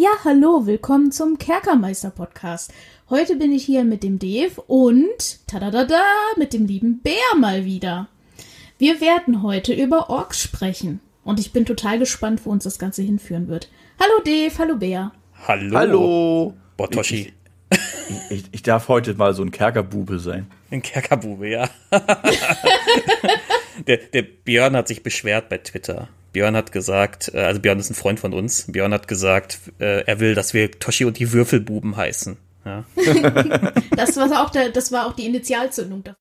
Ja, hallo, willkommen zum Kerkermeister Podcast. Heute bin ich hier mit dem Dave und tadadada mit dem lieben Bär mal wieder. Wir werden heute über Orks sprechen und ich bin total gespannt, wo uns das Ganze hinführen wird. Hallo Dave, hallo Bär. Hallo. Hallo. Botoshi. Ich, ich, ich darf heute mal so ein Kerkerbube sein. Ein Kerkerbube, ja. der, der Björn hat sich beschwert bei Twitter. Björn hat gesagt, äh, also Björn ist ein Freund von uns. Björn hat gesagt, äh, er will, dass wir Toshi und die Würfelbuben heißen. Ja, Das war auch, der, das war auch die Initialzündung. dafür.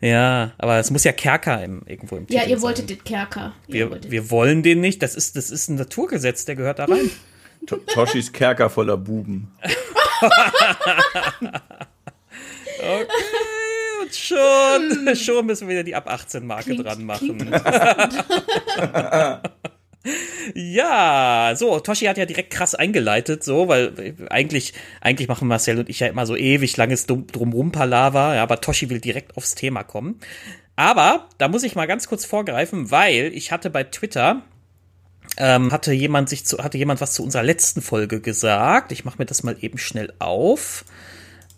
ja aber es muss ja Kerker im, irgendwo im Ja, Titel ihr sein. wolltet den Kerker. Ihr Wir, wolltet- wir wollen den nicht. Das ist, das ist ein Naturgesetz, der gehört da rein. To Toshis Kerker voller Buben. Okay, schon, schon müssen wir wieder die ab 18 Marke Klingt- dran machen. ja, so, Toshi hat ja direkt krass eingeleitet, so, weil äh, eigentlich, eigentlich machen Marcel und ich ja immer so ewig langes Dum- Drumrum-Palaver, ja, aber Toshi will direkt aufs Thema kommen. Aber da muss ich mal ganz kurz vorgreifen, weil ich hatte bei Twitter ähm, hatte jemand sich zu, hatte jemand was zu unserer letzten Folge gesagt. Ich mache mir das mal eben schnell auf.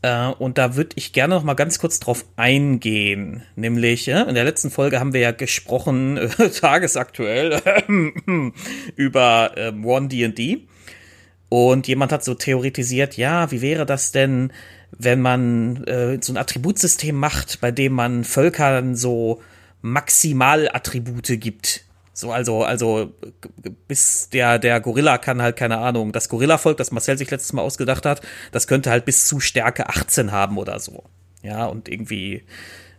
Äh, und da würde ich gerne noch mal ganz kurz drauf eingehen. Nämlich, äh, in der letzten Folge haben wir ja gesprochen, äh, tagesaktuell, über ähm, One D&D. Und jemand hat so theoretisiert, ja, wie wäre das denn, wenn man äh, so ein Attributsystem macht, bei dem man Völkern so Maximalattribute gibt. So, also, also, bis der, der Gorilla kann halt, keine Ahnung, das Gorilla-Volk, das Marcel sich letztes Mal ausgedacht hat, das könnte halt bis zu Stärke 18 haben oder so. Ja, und irgendwie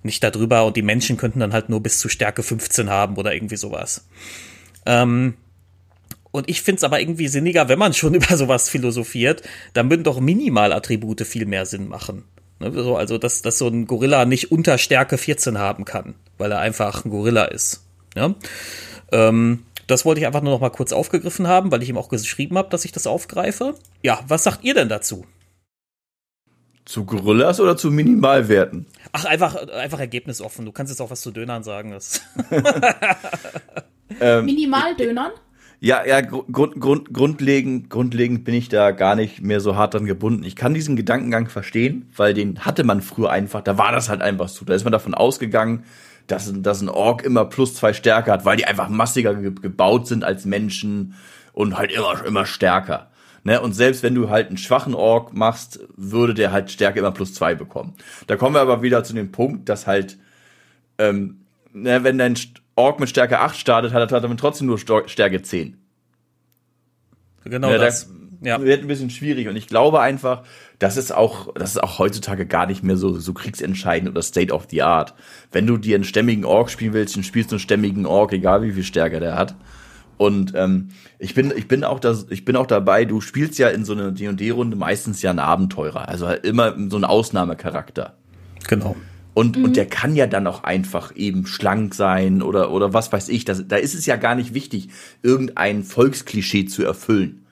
nicht darüber und die Menschen könnten dann halt nur bis zu Stärke 15 haben oder irgendwie sowas. Ähm, und ich finde es aber irgendwie sinniger, wenn man schon über sowas philosophiert, dann würden doch Minimalattribute viel mehr Sinn machen. Ne, so, also, dass, dass so ein Gorilla nicht unter Stärke 14 haben kann, weil er einfach ein Gorilla ist. Ja? Ähm, das wollte ich einfach nur noch mal kurz aufgegriffen haben, weil ich ihm auch geschrieben habe, dass ich das aufgreife. Ja, was sagt ihr denn dazu? Zu Gorillas oder zu Minimalwerten? Ach, einfach, einfach ergebnisoffen. Du kannst jetzt auch was zu Dönern sagen. Ähm, Minimaldönern? Ja, ja, grund, grund, grundlegend, grundlegend bin ich da gar nicht mehr so hart dran gebunden. Ich kann diesen Gedankengang verstehen, weil den hatte man früher einfach, da war das halt einfach so. Da ist man davon ausgegangen, dass, dass ein Ork immer plus zwei Stärke hat, weil die einfach massiger ge gebaut sind als Menschen und halt immer, immer stärker. Ne? Und selbst wenn du halt einen schwachen Ork machst, würde der halt Stärke immer plus zwei bekommen. Da kommen wir aber wieder zu dem Punkt, dass halt ähm, ne, wenn dein Ork mit Stärke 8 startet, hat er damit trotzdem nur Stärke 10. genau Ja, das. Ja. Das wird ein bisschen schwierig. Und ich glaube einfach, das ist auch, das ist auch heutzutage gar nicht mehr so, so kriegsentscheidend oder State of the Art. Wenn du dir einen stämmigen Ork spielen willst, dann spielst du einen stämmigen Ork, egal wie viel Stärke der hat. Und ähm, ich bin, ich bin auch das, ich bin auch dabei. Du spielst ja in so einer D&D-Runde meistens ja einen Abenteurer, also halt immer so ein Ausnahmecharakter. Genau. Und, und der kann ja dann auch einfach eben schlank sein oder, oder was weiß ich. Das, da ist es ja gar nicht wichtig, irgendein Volksklischee zu erfüllen.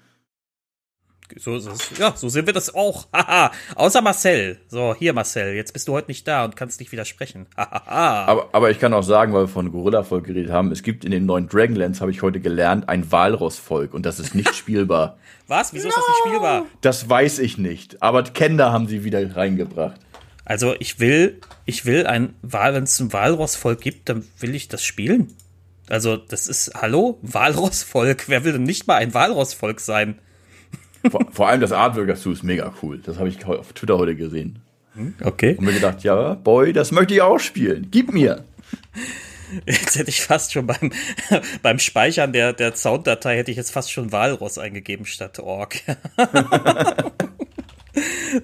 So ist es. Ja, so sehen wir das auch. Haha. Außer Marcel. So, hier Marcel, jetzt bist du heute nicht da und kannst nicht widersprechen. Hahaha. Aber, aber ich kann auch sagen, weil wir von Gorilla-Volk geredet haben, es gibt in den neuen Dragonlands, habe ich heute gelernt, ein Walross-Volk und das ist nicht spielbar. Was? Wieso ist das nicht spielbar? Das weiß ich nicht, aber Kender haben sie wieder reingebracht. Also ich will, ich will ein Wal, wenn es ein Walrossvolk gibt, dann will ich das spielen. Also das ist, hallo, Walrossvolk. Wer will denn nicht mal ein Walrossvolk sein? Vor, vor allem das Artwork dazu ist mega cool. Das habe ich auf Twitter heute gesehen. Okay. Und mir gedacht, ja, boy, das möchte ich auch spielen. Gib mir. Jetzt hätte ich fast schon beim, beim Speichern der, der Sounddatei hätte ich jetzt fast schon Walross eingegeben statt Ork.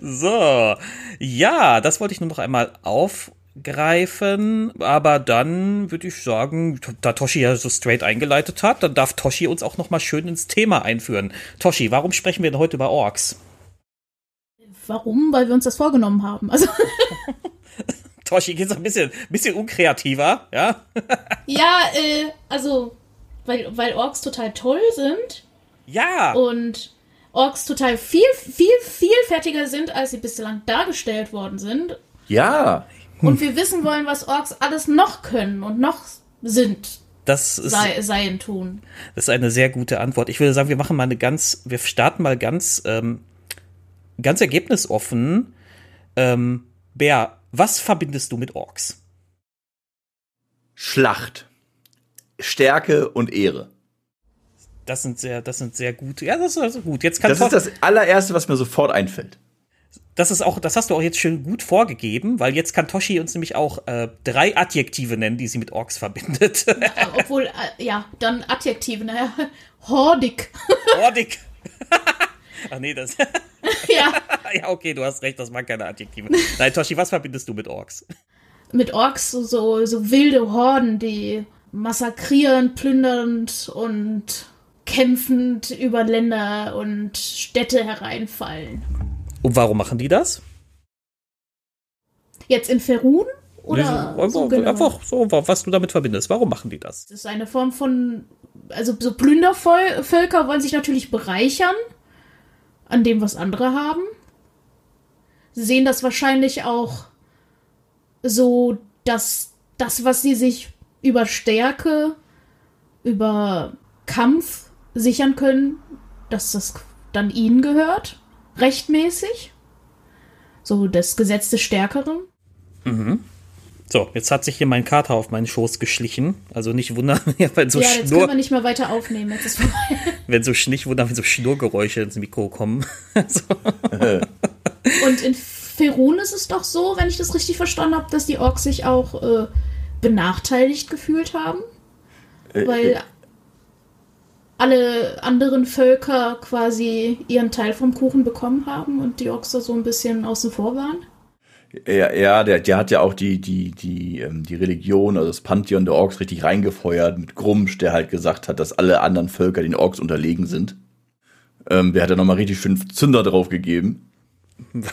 so. Ja, das wollte ich nur noch einmal aufgreifen. Aber dann würde ich sagen, da Toshi ja so straight eingeleitet hat, dann darf Toshi uns auch noch mal schön ins Thema einführen. Toshi, warum sprechen wir denn heute über Orks? Warum? Weil wir uns das vorgenommen haben. Also, Toshi, geht's ein bisschen, bisschen unkreativer, ja? ja, äh, also, weil, weil Orks total toll sind Ja! und Orks total viel, viel, vielfältiger sind, als sie bislang dargestellt worden sind. Ja. Und wir wissen wollen, was Orks alles noch können und noch sind. Das ist, sei, seien tun. das ist eine sehr gute Antwort. Ich würde sagen, wir machen mal eine ganz, wir starten mal ganz, ähm, ganz ergebnisoffen. Ähm, Bär, was verbindest du mit Orks? Schlacht. Stärke und Ehre. Das sind sehr, das sind sehr gute. Ja, das ist also gut. Jetzt kann Das ist das allererste, was mir sofort einfällt. Das ist auch, das hast du auch jetzt schön gut vorgegeben, weil jetzt kann Toshi uns nämlich auch äh, drei Adjektive nennen, die sie mit Orks verbindet. Äh, Obwohl, äh, ja, dann Adjektive, naja. Hordig. Ordig. Ach nee, das. ja. ja, okay, du hast recht, das mag keine Adjektive. Nein, Toshi, was verbindest du mit Orks? Mit Orks so, so, so wilde Horden, die massakrierend, plündernd und kämpfend über Länder und Städte hereinfallen. Und warum machen die das? Jetzt in Ferun? Oder Nee, so, so einfach, genau? einfach so, was du damit verbindest. Warum machen die das? Das ist eine Form von, also so Plündervölker wollen sich natürlich bereichern an dem, was andere haben. Sie sehen das wahrscheinlich auch so, dass das, was sie sich über Stärke, über Kampf sichern können, dass das dann ihnen gehört, rechtmäßig. So das Gesetz des Stärkeren. So, jetzt hat sich hier mein Kater auf meinen Schoß geschlichen. Also nicht wundern, wenn so ja, jetzt können Schnurr, wir nicht mehr weiter aufnehmen. Jetzt ist vorbei. wenn so nicht wundern, wenn so Schnurgeräusche ins Mikro kommen. so. Und in Ferun ist es doch so, wenn ich das richtig verstanden habe, dass die Orks sich auch äh, benachteiligt gefühlt haben, Äh, weil alle anderen Völker quasi ihren Teil vom Kuchen bekommen haben und die Orks da so ein bisschen außen vor waren. Ja, ja der, der hat ja auch die, die, die, ähm, die Religion, also das Pantheon der Orks richtig reingefeuert mit Grumsch, der halt gesagt hat, dass alle anderen Völker den Orks unterlegen sind. Ähm, der hat ja nochmal richtig schön Zünder drauf gegeben.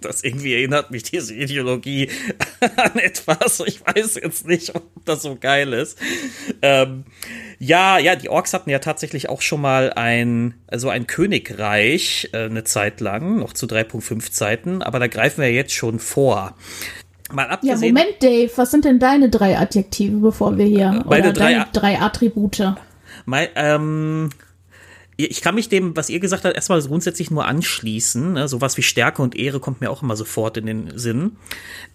Das irgendwie erinnert mich diese Ideologie an etwas. Ich weiß jetzt nicht, ob das so geil ist. Ähm, ja, ja, die Orks hatten ja tatsächlich auch schon mal ein, also ein Königreich äh, eine Zeit lang, noch zu 3.5 Zeiten, aber da greifen wir jetzt schon vor. Mal Ja, abgesehen, Moment, Dave, was sind denn deine drei Adjektive, bevor wir hier Meine oder drei deine drei Attribute? Mein, ähm, ich kann mich dem, was ihr gesagt habt, erstmal grundsätzlich nur anschließen. Ne? Sowas wie Stärke und Ehre kommt mir auch immer sofort in den Sinn.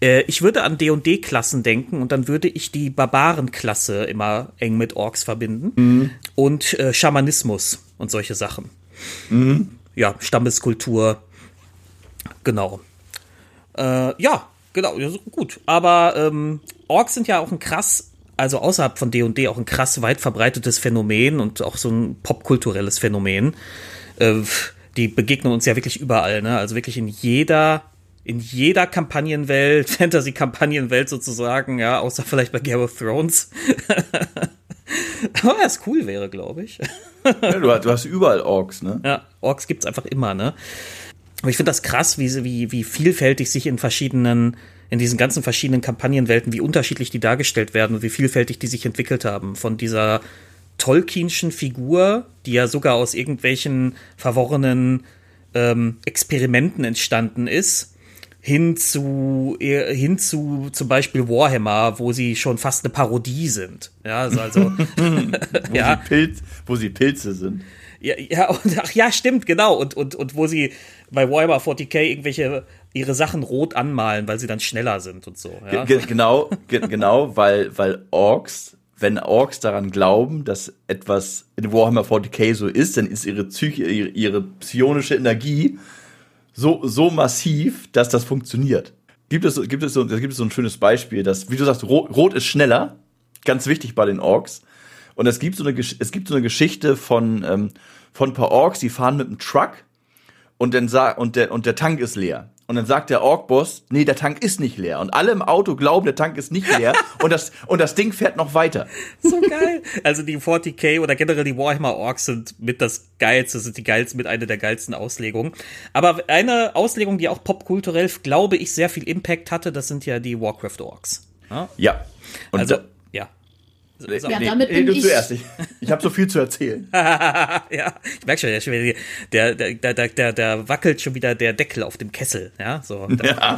Äh, ich würde an D&D-Klassen denken und dann würde ich die Barbaren-Klasse immer eng mit Orks verbinden. Und äh, Schamanismus und solche Sachen. Ja, Stammeskultur. Genau. Äh, ja, genau, gut. Aber ähm, Orks sind ja auch ein krass, also außerhalb von D&D auch ein krass weit verbreitetes Phänomen und auch so ein popkulturelles Phänomen. Äh, die begegnen uns ja wirklich überall, ne? Also wirklich in jeder in jeder Kampagnenwelt, Fantasy-Kampagnenwelt sozusagen, ja, außer vielleicht bei Game of Thrones. Aber was cool wäre, glaube ich. Ja, du, hast- du hast überall Orks, ne? Ja, Orks gibt's einfach immer, ne? Aber ich finde das krass, wie, wie, wie vielfältig sich in verschiedenen, in diesen ganzen verschiedenen Kampagnenwelten, wie unterschiedlich die dargestellt werden und wie vielfältig die sich entwickelt haben. Von dieser Tolkienschen Figur, die ja sogar aus irgendwelchen verworrenen ähm, Experimenten entstanden ist, hin zu, eh, hin zu zum Beispiel Warhammer, wo sie schon fast eine Parodie sind. Ja, also, also Wo, Ja. sie Pilz, wo sie Pilze sind. Ja, ja, und, ach ja, stimmt, genau. Und, und, und wo sie bei Warhammer 40k irgendwelche ihre Sachen rot anmalen, weil sie dann schneller sind und so. Ja. Ge ge genau, ge genau, weil, weil Orks, wenn Orks daran glauben, dass etwas in Warhammer 40k so ist, dann ist ihre Psyche, ihre, ihre psionische Energie so, so massiv, dass das funktioniert. Gibt es, gibt es, so, gibt es so ein schönes Beispiel, dass, wie du sagst, Rot, Rot ist schneller, ganz wichtig bei den Orks. Und es gibt so eine, es gibt so eine Geschichte von, ähm, von ein paar Orks, die fahren mit einem Truck und dann und der, und der Tank ist leer. Und dann sagt der Ork-Boss, nee, der Tank ist nicht leer. Und alle im Auto glauben, der Tank ist nicht leer. und, das, und das Ding fährt noch weiter. So geil. Also die 40k oder generell die Warhammer Orks sind mit das geilste, sind die geilsten, mit einer der geilsten Auslegungen. Aber eine Auslegung, die auch popkulturell, glaube ich, sehr viel Impact hatte, das sind ja die Warcraft Orks. Ja? Ja. Und Also, da- ja. So, Ja, nee, damit nee, bin du ich- zuerst. Ich, ich habe so viel zu erzählen. ja, ich merke schon, der, der, der, der, der, der wackelt schon wieder der Deckel auf dem Kessel, ja, so. Ja.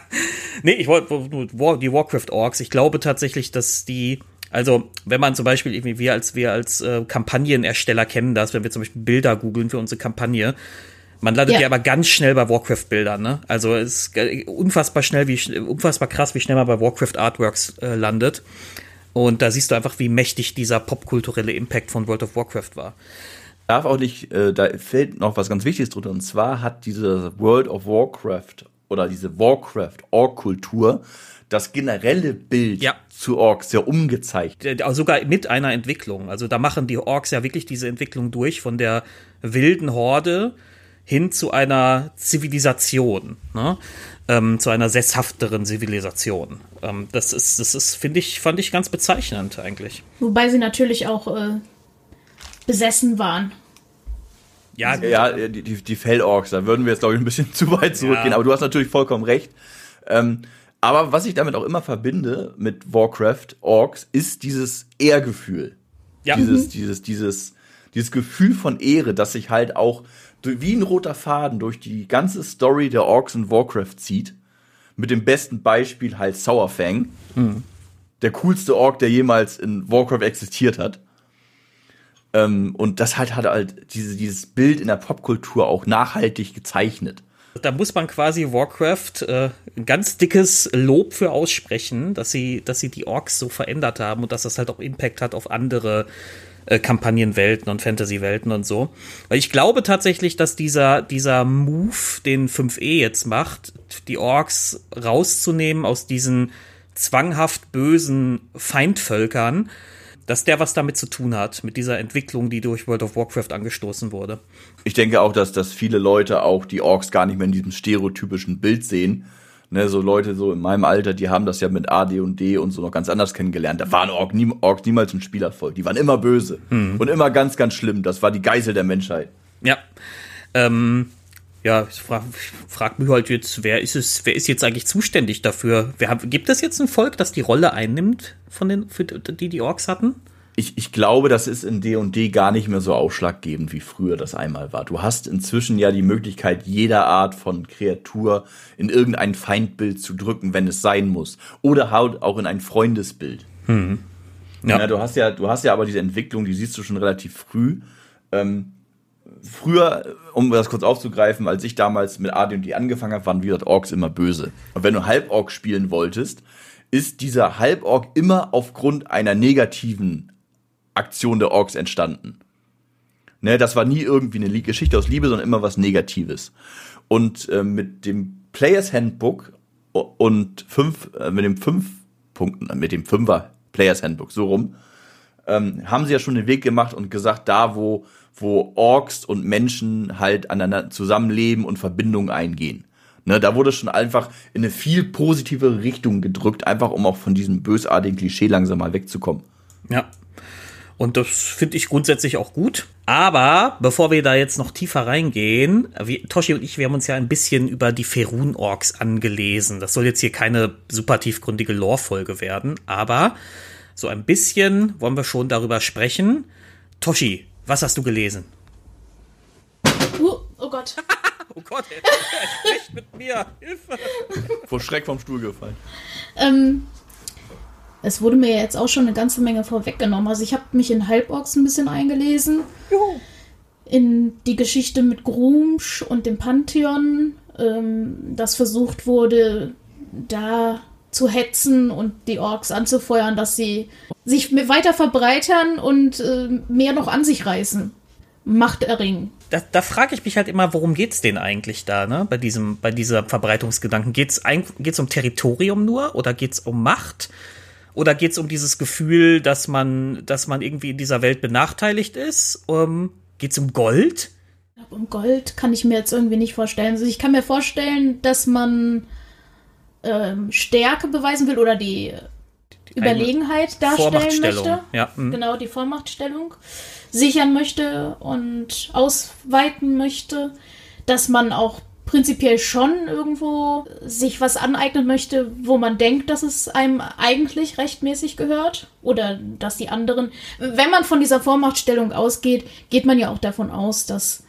nee, ich wollte die Warcraft Orks. Ich glaube tatsächlich, dass die Also, wenn man zum Beispiel irgendwie, wir als, wir als äh, Kampagnenersteller kennen das, wenn wir zum Beispiel Bilder googeln für unsere Kampagne, man landet ja. ja aber ganz schnell bei Warcraft-Bildern, ne? Also es ist unfassbar schnell, wie unfassbar krass, wie schnell man bei Warcraft Artworks äh, landet. Und da siehst du einfach, wie mächtig dieser popkulturelle Impact von World of Warcraft war. Darf auch nicht, äh, da fällt noch was ganz Wichtiges drunter. Und zwar hat diese World of Warcraft oder diese Warcraft-Org-Kultur das generelle Bild ja. zu Orks ja umgezeichnet. Sogar mit einer Entwicklung. Also da machen die Orks ja wirklich diese Entwicklung durch von der wilden Horde hin zu einer Zivilisation, ne? ähm, zu einer sesshafteren Zivilisation. Ähm, das ist, das ist, finde ich, fand ich ganz bezeichnend eigentlich. Wobei sie natürlich auch äh, besessen waren. Ja, ja die, die, die Fellorks, da würden wir jetzt, glaube ich, ein bisschen zu weit zurückgehen, ja. aber du hast natürlich vollkommen recht. Ähm, aber was ich damit auch immer verbinde mit Warcraft Orks, ist dieses Ehrgefühl. Ja. Dieses, mhm. dieses, dieses, dieses Gefühl von Ehre, das sich halt auch wie ein roter Faden durch die ganze Story der Orks in Warcraft zieht. Mit dem besten Beispiel halt Sourfang. Mhm. Der coolste Ork, der jemals in Warcraft existiert hat. Ähm, und das halt hat halt diese, dieses Bild in der Popkultur auch nachhaltig gezeichnet. Da muss man quasi Warcraft äh, ein ganz dickes Lob für aussprechen, dass sie, dass sie die Orks so verändert haben und dass das halt auch Impact hat auf andere äh, Kampagnenwelten und Fantasy-Welten und so. Weil ich glaube tatsächlich, dass dieser, dieser Move, den 5e jetzt macht, die Orks rauszunehmen aus diesen zwanghaft bösen Feindvölkern, dass der was damit zu tun hat, mit dieser Entwicklung, die durch World of Warcraft angestoßen wurde. Ich denke auch, dass, dass viele Leute auch die Orks gar nicht mehr in diesem stereotypischen Bild sehen, Ne, so Leute so in meinem Alter, die haben das ja mit A, D und D und so noch ganz anders kennengelernt. Da waren Orks, nie, Orks niemals ein Spielerfolg. Die waren immer böse mhm. und immer ganz, ganz schlimm. Das war die Geisel der Menschheit. Ja. Ähm, ja, ich frage frag mich halt jetzt, wer ist es, wer ist jetzt eigentlich zuständig dafür? Wer, gibt es jetzt ein Volk, das die Rolle einnimmt von den, für die die Orks hatten? Ich, ich glaube, das ist in D&D gar nicht mehr so ausschlaggebend, wie früher das einmal war. Du hast inzwischen ja die Möglichkeit, jeder Art von Kreatur in irgendein Feindbild zu drücken, wenn es sein muss. Oder halt auch in ein Freundesbild. Mhm. Ja. ja. du hast ja, du hast ja aber diese Entwicklung, die siehst du schon relativ früh. Ähm, früher, um das kurz aufzugreifen, als ich damals mit AD&D angefangen habe, waren wie gesagt Orks immer böse. Und wenn du Halborg spielen wolltest, ist dieser Halborg immer aufgrund einer negativen Aktion der Orks entstanden. Ne, das war nie irgendwie eine Geschichte aus Liebe, sondern immer was Negatives. Und äh, mit dem Players Handbook und fünf, äh, mit dem fünf Punkten, mit dem Fünfer Players Handbook, so rum, ähm, haben sie ja schon den Weg gemacht und gesagt, da wo, wo Orks und Menschen halt aneinander zusammenleben und Verbindungen eingehen. Ne, da wurde schon einfach in eine viel positivere Richtung gedrückt, einfach um auch von diesem bösartigen Klischee langsam mal wegzukommen. Ja, und das finde ich grundsätzlich auch gut. Aber bevor wir da jetzt noch tiefer reingehen, wie, Toshi und ich, wir haben uns ja ein bisschen über die Ferun-Orks angelesen. Das soll jetzt hier keine super tiefgründige Lore-Folge werden, aber so ein bisschen wollen wir schon darüber sprechen. Toshi, was hast du gelesen? Uh, oh Gott. oh Gott, er, er spricht mit mir. Hilfe. Vor Schreck vom Stuhl gefallen. Ähm, es wurde mir jetzt auch schon eine ganze Menge vorweggenommen. Also ich habe mich in Halborgs ein bisschen eingelesen. Juhu. In die Geschichte mit Grumsch und dem Pantheon, ähm, das versucht wurde, da zu hetzen und die Orks anzufeuern, dass sie sich weiter verbreitern und äh, mehr noch an sich reißen. Macht erringen. Da, da frage ich mich halt immer, worum geht es denn eigentlich da, ne? Bei diesem, bei dieser Verbreitungsgedanken. Geht's geht's um Territorium nur oder geht es um Macht? Oder geht es um dieses Gefühl, dass man, dass man irgendwie in dieser Welt benachteiligt ist? Um, geht es um Gold? Um Gold kann ich mir jetzt irgendwie nicht vorstellen. Also ich kann mir vorstellen, dass man ähm, Stärke beweisen will oder die, die Überlegenheit darstellen möchte. Ja. Mhm. Genau, die Vormachtstellung sichern möchte und ausweiten möchte. Dass man auch prinzipiell schon irgendwo sich was aneignen möchte, wo man denkt, dass es einem eigentlich rechtmäßig gehört oder dass die anderen, wenn man von dieser Vormachtstellung ausgeht, geht man ja auch davon aus, dass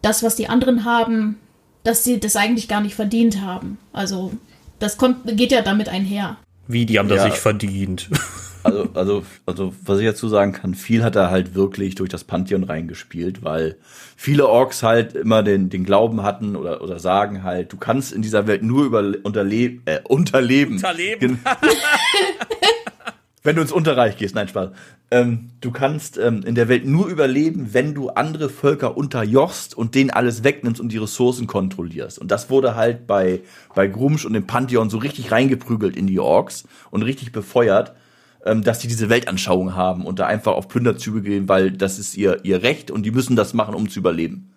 das, was die anderen haben, dass sie das eigentlich gar nicht verdient haben. Also das kommt, geht ja damit einher. Wie, die haben das ja. nicht verdient. Also, also, also, was ich dazu sagen kann, viel hat er halt wirklich durch das Pantheon reingespielt, weil viele Orks halt immer den, den Glauben hatten oder, oder sagen halt, du kannst in dieser Welt nur über, unterle äh, unterleben. Unterleben. wenn du ins Unterreich gehst, nein, Spaß. Ähm, du kannst ähm, in der Welt nur überleben, wenn du andere Völker unterjochst und denen alles wegnimmst und die Ressourcen kontrollierst. Und das wurde halt bei, bei Grumsch und dem Pantheon so richtig reingeprügelt in die Orks und richtig befeuert, ähm, dass die diese Weltanschauung haben und da einfach auf Plünderzüge gehen, weil das ist ihr, ihr Recht und die müssen das machen, um zu überleben.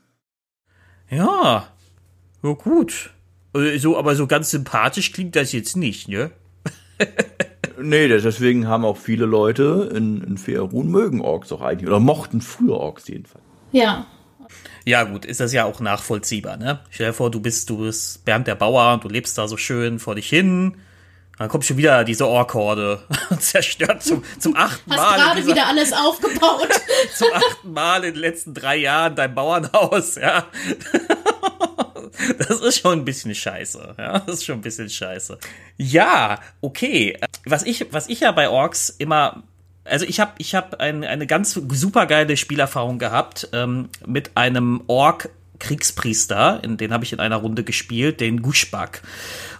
Ja, ja gut. Äh, So, aber so ganz sympathisch klingt das jetzt nicht, ne? Nee, deswegen haben auch viele Leute in, in Faerun mögen Orks auch eigentlich oder mochten früher Orks jedenfalls. Ja. Ja, gut, ist das ja auch nachvollziehbar, ne? Stell dir vor, du bist, du bist Bernd der Bauer und du lebst da so schön vor dich hin. Dann kommt schon wieder diese Ork-Horde und zerstört zum, zum achten Hast Mal. in gerade dieser- wieder alles aufgebaut. zum achten Mal in den letzten drei Jahren dein Bauernhaus, ja. Das ist schon ein bisschen scheiße, ja. Das ist schon ein bisschen scheiße. Ja, okay. Was ich, was ich ja bei Orks immer, also ich habe, ich habe ein, eine ganz supergeile Spielerfahrung gehabt ähm, mit einem Ork Kriegspriester, in den habe ich in einer Runde gespielt, den Gushbak.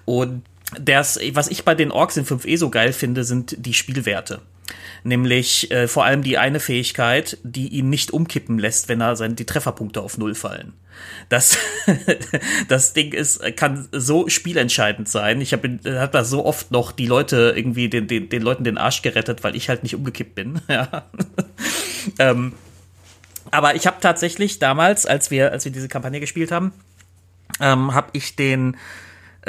Und das, was ich bei den Orks in 5e so geil finde, sind die Spielwerte. Nämlich äh, vor allem die eine Fähigkeit, die ihn nicht umkippen lässt, wenn er sein, die Trefferpunkte auf Null fallen. Das, das Ding ist, kann so spielentscheidend sein. Ich habe hab da so oft noch die Leute irgendwie den, den, den Leuten den Arsch gerettet, weil ich halt nicht umgekippt bin. Ja. ähm, aber ich habe tatsächlich damals, als wir, als wir diese Kampagne gespielt haben, ähm, habe ich den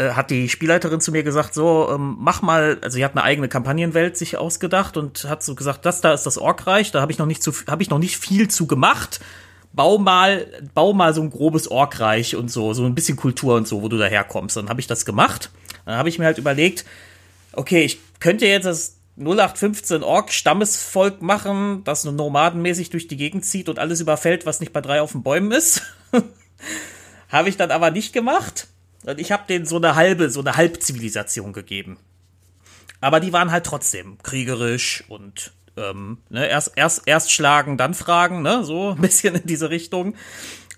äh, hat die Spielleiterin zu mir gesagt, so, ähm, mach mal, also sie hat eine eigene Kampagnenwelt sich ausgedacht und hat so gesagt, das da ist das Orkreich, da habe ich noch nicht zu, habe ich noch nicht viel zu gemacht. Bau mal, bau mal so ein grobes Orkreich und so, so ein bisschen Kultur und so, wo du daherkommst. Dann habe ich das gemacht. Dann habe ich mir halt überlegt, okay, ich könnte jetzt das 0815 Ork-Stammesvolk machen, das nur nomadenmäßig durch die Gegend zieht und alles überfällt, was nicht bei drei auf den Bäumen ist. habe ich dann aber nicht gemacht. Und ich habe denen so eine halbe, so eine Halbzivilisation gegeben. Aber die waren halt trotzdem kriegerisch und ähm, ne, erst, erst, erst schlagen, dann fragen, ne, so ein bisschen in diese Richtung.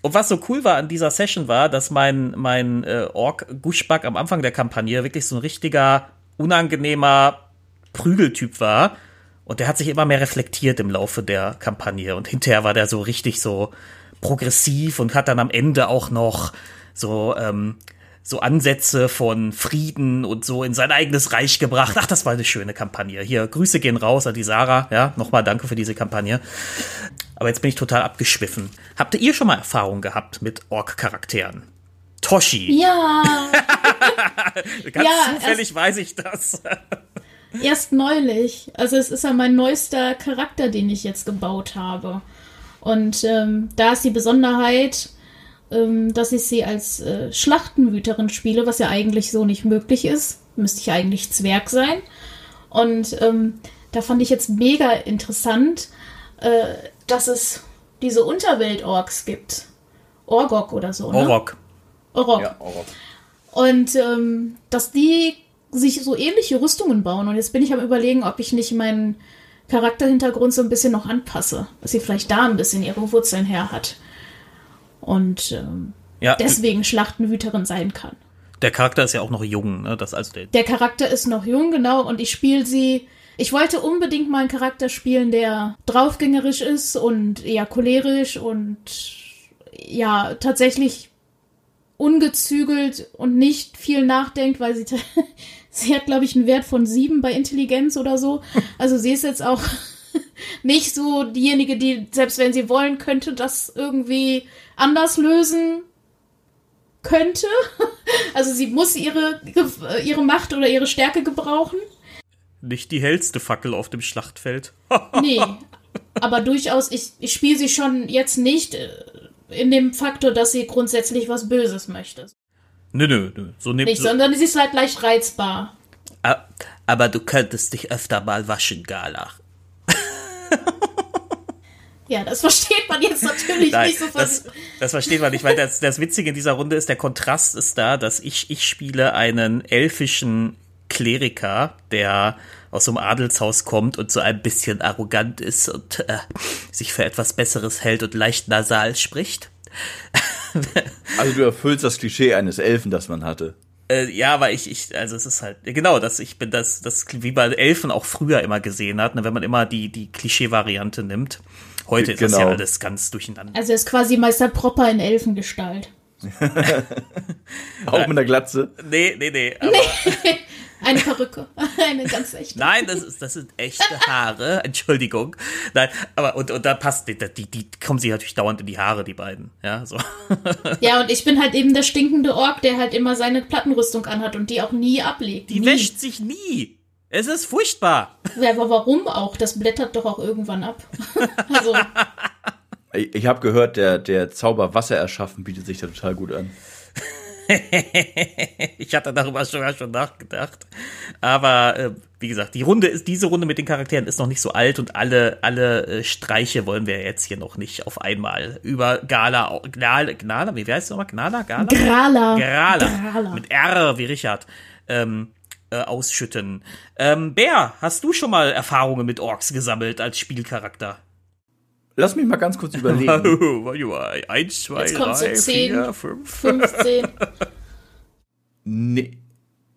Und was so cool war an dieser Session war, dass mein, mein äh, Ork Gushbak am Anfang der Kampagne wirklich so ein richtiger, unangenehmer Prügeltyp war. Und der hat sich immer mehr reflektiert im Laufe der Kampagne. Und hinterher war der so richtig so progressiv und hat dann am Ende auch noch so, ähm, so Ansätze von Frieden und so in sein eigenes Reich gebracht. Ach, das war eine schöne Kampagne. Hier, Grüße gehen raus an die Sarah. Ja, nochmal danke für diese Kampagne. Aber jetzt bin ich total abgeschwiffen. Habt ihr schon mal Erfahrung gehabt mit Ork-Charakteren? Toshi. Ja, Ganz ja, zufällig weiß ich das. erst neulich. Also es ist ja mein neuester Charakter, den ich jetzt gebaut habe. Und ähm, da ist die Besonderheit, dass ich sie als äh, Schlachtenwüterin spiele, was ja eigentlich so nicht möglich ist. Müsste ich eigentlich Zwerg sein. Und ähm, da fand ich jetzt mega interessant, äh, dass es diese Unterwelt-Orks gibt. Orgok oder so, ne? Orok. Orok. Ja, Orok. Und ähm, dass die sich so ähnliche Rüstungen bauen. Und jetzt bin ich am überlegen, ob ich nicht meinen Charakterhintergrund so ein bisschen noch anpasse. Dass sie vielleicht da ein bisschen ihre Wurzeln her hat. Und ähm, Ja, deswegen Schlachtenwüterin sein kann. der Charakter ist ja auch noch jung, ne? Das also der, Der Charakter ist noch jung, genau, und ich spiele sie. Ich wollte unbedingt mal einen Charakter spielen, der draufgängerisch ist und eher cholerisch und ja, tatsächlich ungezügelt und nicht viel nachdenkt, weil sie, sie hat, glaube ich, einen Wert von sieben bei Intelligenz oder so. Also sie ist jetzt auch nicht so diejenige, die, selbst wenn sie wollen, könnte das irgendwie anders lösen könnte. Also sie muss ihre, ihre Macht oder ihre Stärke gebrauchen. nicht die hellste Fackel auf dem Schlachtfeld. Nee, aber durchaus, ich, ich spiele sie schon jetzt nicht äh, in dem Faktor, dass sie grundsätzlich was Böses möchte. nö, nö, nö. So nimmt Nicht, sondern sie ist halt leicht reizbar. Aber du könntest dich öfter mal waschen, Gala. Ja, das versteht man jetzt natürlich Nein, nicht so von. das, das versteht man nicht, weil das, das Witzige in dieser Runde ist, der Kontrast ist da, dass ich, ich spiele einen elfischen Kleriker, der aus so einem Adelshaus kommt und so ein bisschen arrogant ist und äh, sich für etwas Besseres hält und leicht nasal spricht. Also du erfüllst das Klischee eines Elfen, das man hatte. Äh, ja, aber ich, ich, also es ist halt, genau, dass ich bin das, das wie bei Elfen auch früher immer gesehen hat, ne, wenn man immer die, die Klischee-Variante nimmt. Heute ist das ja Genau. alles ganz durcheinander. Also er ist quasi Meister Propper in Elfengestalt. Auch mit einer Glatze. Nee, nee, nee. Aber, Eine Perücke. Eine ganz echte. Nein, das ist, das sind echte Haare. Entschuldigung. Nein, aber und, und da passt, die, die, die kommen sich natürlich dauernd in die Haare, die beiden. Ja, so. Ja, und ich bin halt eben der stinkende Ork, der halt immer seine Plattenrüstung anhat und die auch nie ablegt. Die nie. wäscht sich nie. Es ist furchtbar. Ja, aber warum auch? Das blättert doch auch irgendwann ab. also, Ich, ich habe gehört, der, der Zauber Wasser erschaffen bietet sich da total gut an. Ich hatte darüber schon, schon nachgedacht. Aber äh, wie gesagt, die Runde ist, diese Runde mit den Charakteren ist noch nicht so alt und alle, alle äh, Streiche wollen wir jetzt hier noch nicht auf einmal über Gala, Gnala, Gnala, wie heißt es nochmal? Gnala, Gala? Grala. Grala. Grala. Mit R wie Richard. Ähm, äh, ausschütten. Ähm, Bär, hast du schon mal Erfahrungen mit Orks gesammelt als Spielcharakter? Lass mich mal ganz kurz überlegen. Warte mal, Eins, zwei, Jetzt kommt so drei, zehn. vier, fünf. 15. nee,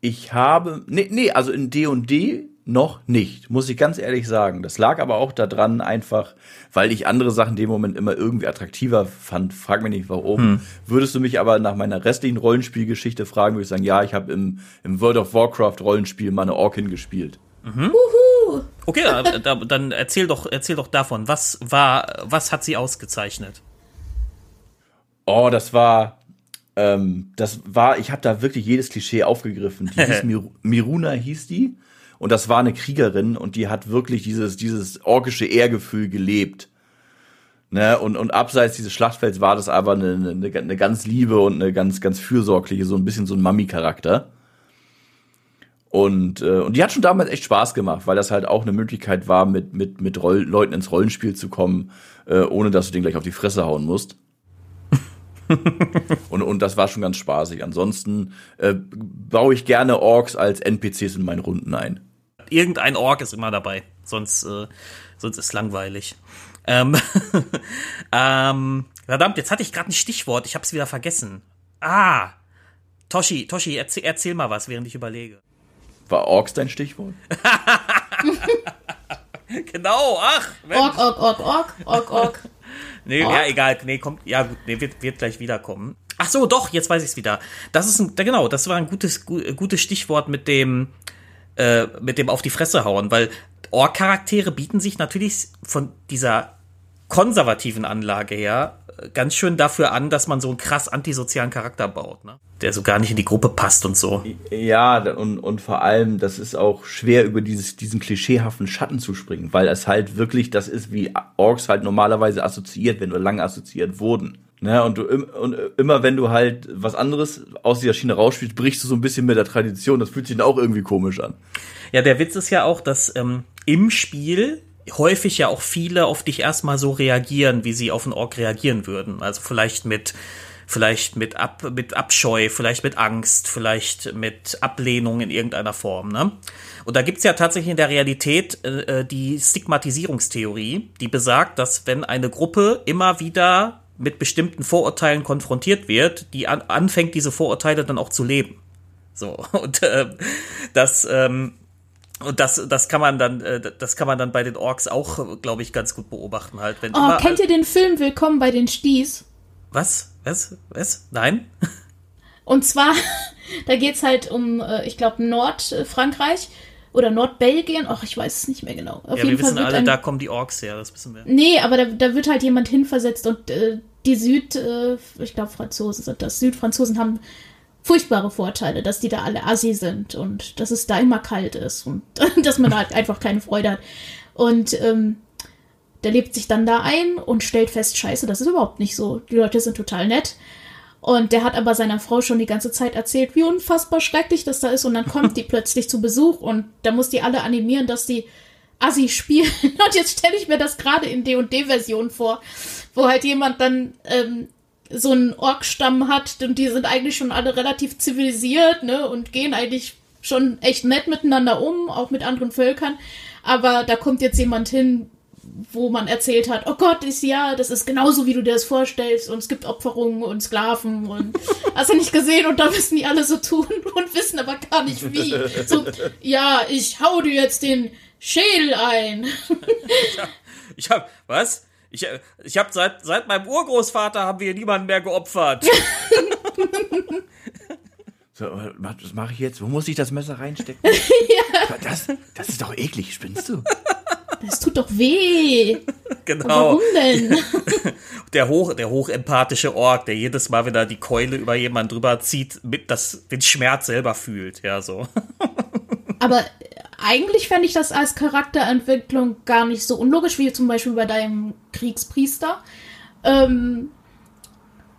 ich habe, nee, nee, also in D&D noch nicht, muss ich ganz ehrlich sagen. Das lag aber auch daran einfach, weil ich andere Sachen in dem Moment immer irgendwie attraktiver fand. Frag mich nicht warum. Würdest du mich aber nach meiner restlichen Rollenspielgeschichte fragen, würde ich sagen, ja, ich habe im, im World of Warcraft Rollenspiel mal eine Orkin gespielt. Okay, äh, da, dann erzähl doch, erzähl doch davon. Was war, was hat sie ausgezeichnet? Oh, das war, ähm, das war, ich habe da wirklich jedes Klischee aufgegriffen. Die hieß Mir Miruna hieß die und das war eine Kriegerin und die hat wirklich dieses dieses orkische Ehrgefühl gelebt. Ne, und, und abseits dieses Schlachtfelds war das aber eine, eine, eine ganz liebe und eine ganz, ganz fürsorgliche, so ein bisschen so ein Mami-Charakter. Und, äh, und die hat schon damals echt Spaß gemacht, weil das halt auch eine Möglichkeit war, mit, mit, mit Roll Leuten ins Rollenspiel zu kommen, äh, ohne dass du den gleich auf die Fresse hauen musst. und, und das war schon ganz spaßig. Ansonsten äh, baue ich gerne Orks als NPCs in meinen Runden ein. Irgendein Ork ist immer dabei, sonst, äh, sonst ist langweilig. Ähm, ähm, verdammt, jetzt hatte ich gerade ein Stichwort, ich habe es wieder vergessen. Ah, Toshi, Toshi, erzähl, erzähl mal was, während ich überlege. War Orks dein Stichwort? Genau, ach, Mensch. Ork, Ork, Ork, Ork, Ork, Ork. Nee, ja, egal. Nee, kommt, ja, gut, nee, wird, wird gleich wiederkommen. Ach so, doch, jetzt weiß ich's wieder. Das ist ein, da, genau, das war ein gutes, gu, gutes Stichwort mit dem, äh, mit dem auf die Fresse hauen, weil Ork-Charaktere bieten sich natürlich von dieser konservativen Anlage her ganz schön dafür an, dass man so einen krass antisozialen Charakter baut, ne? Der so gar nicht in die Gruppe passt und so. Ja, und, und vor allem, das ist auch schwer, über dieses, diesen klischeehaften Schatten zu springen, weil es halt wirklich das ist, wie Orks halt normalerweise assoziiert werden oder lange assoziiert wurden. Ne, und, du, und immer wenn du halt was anderes aus dieser Schiene rausspielst, brichst du so ein bisschen mit der Tradition. Das fühlt sich dann auch irgendwie komisch an. Ja, der Witz ist ja auch, dass ähm, im Spiel häufig ja auch viele auf dich erstmal so reagieren, wie sie auf einen Ork reagieren würden. Also vielleicht mit vielleicht mit, Ab, mit Abscheu, vielleicht mit Angst, vielleicht mit Ablehnung in irgendeiner Form. Ne? Und da gibt's ja tatsächlich in der Realität äh, äh, die Stigmatisierungstheorie, die besagt, dass wenn eine Gruppe immer wieder mit bestimmten Vorurteilen konfrontiert wird, die an, anfängt, diese Vorurteile dann auch zu leben. So, und äh, das, ähm, und das, das kann man dann, äh, das kann man dann bei den Orks auch, glaube ich, ganz gut beobachten halt. Wenn Oh, immer, kennt ihr den Film Willkommen bei den Sties? was? Was? Was? Nein? Und zwar, da geht's halt um, äh, ich glaube, Nordfrankreich oder Nordbelgien. Ach, ich weiß es nicht mehr genau. Auf ja, wir jeden Fall wissen alle, ein, da kommen die Orks her, das wissen wir. Nee, aber da, da wird halt jemand hinversetzt und äh, die Süd, äh, ich glaube Franzosen sind das, Südfranzosen haben furchtbare Vorteile, dass die da alle assi sind und dass es da immer kalt ist und dass man da halt einfach keine Freude hat. Und ähm, der lebt sich dann da ein und stellt fest, scheiße, das ist überhaupt nicht so. Die Leute sind total nett. Und der hat aber seiner Frau schon die ganze Zeit erzählt, wie unfassbar schrecklich das da ist. Und dann kommt die plötzlich zu Besuch und da muss die alle animieren, dass die Assi spielen. Und jetzt stelle ich mir das gerade in D&D-Version vor, wo halt jemand dann ähm, so einen Orkstamm hat und die sind eigentlich schon alle relativ zivilisiert, ne, und gehen eigentlich schon echt nett miteinander um, auch mit anderen Völkern. Aber da kommt jetzt jemand hin, wo man erzählt hat, oh Gott, ist ja, das ist genauso, wie du dir das vorstellst und es gibt Opferungen und Sklaven und hast du nicht gesehen und da müssen die alle so tun und wissen aber gar nicht wie. So, ja, ich hau dir jetzt den Schädel ein. ich hab, ich hab was? Ich, ich habe seit, seit meinem Urgroßvater haben wir niemanden mehr geopfert. So, was mache ich jetzt? Wo muss ich das Messer reinstecken? ja. Das, das ist doch eklig, spinnst du? Das tut doch weh. Genau. Warum denn? Der, hoch, der hochempathische Ork, der jedes Mal, wenn er die Keule über jemanden drüber zieht, mit das, den Schmerz selber fühlt. Ja, so. Aber eigentlich fände ich das als Charakterentwicklung gar nicht so unlogisch, wie zum Beispiel bei deinem Kriegspriester. Ähm,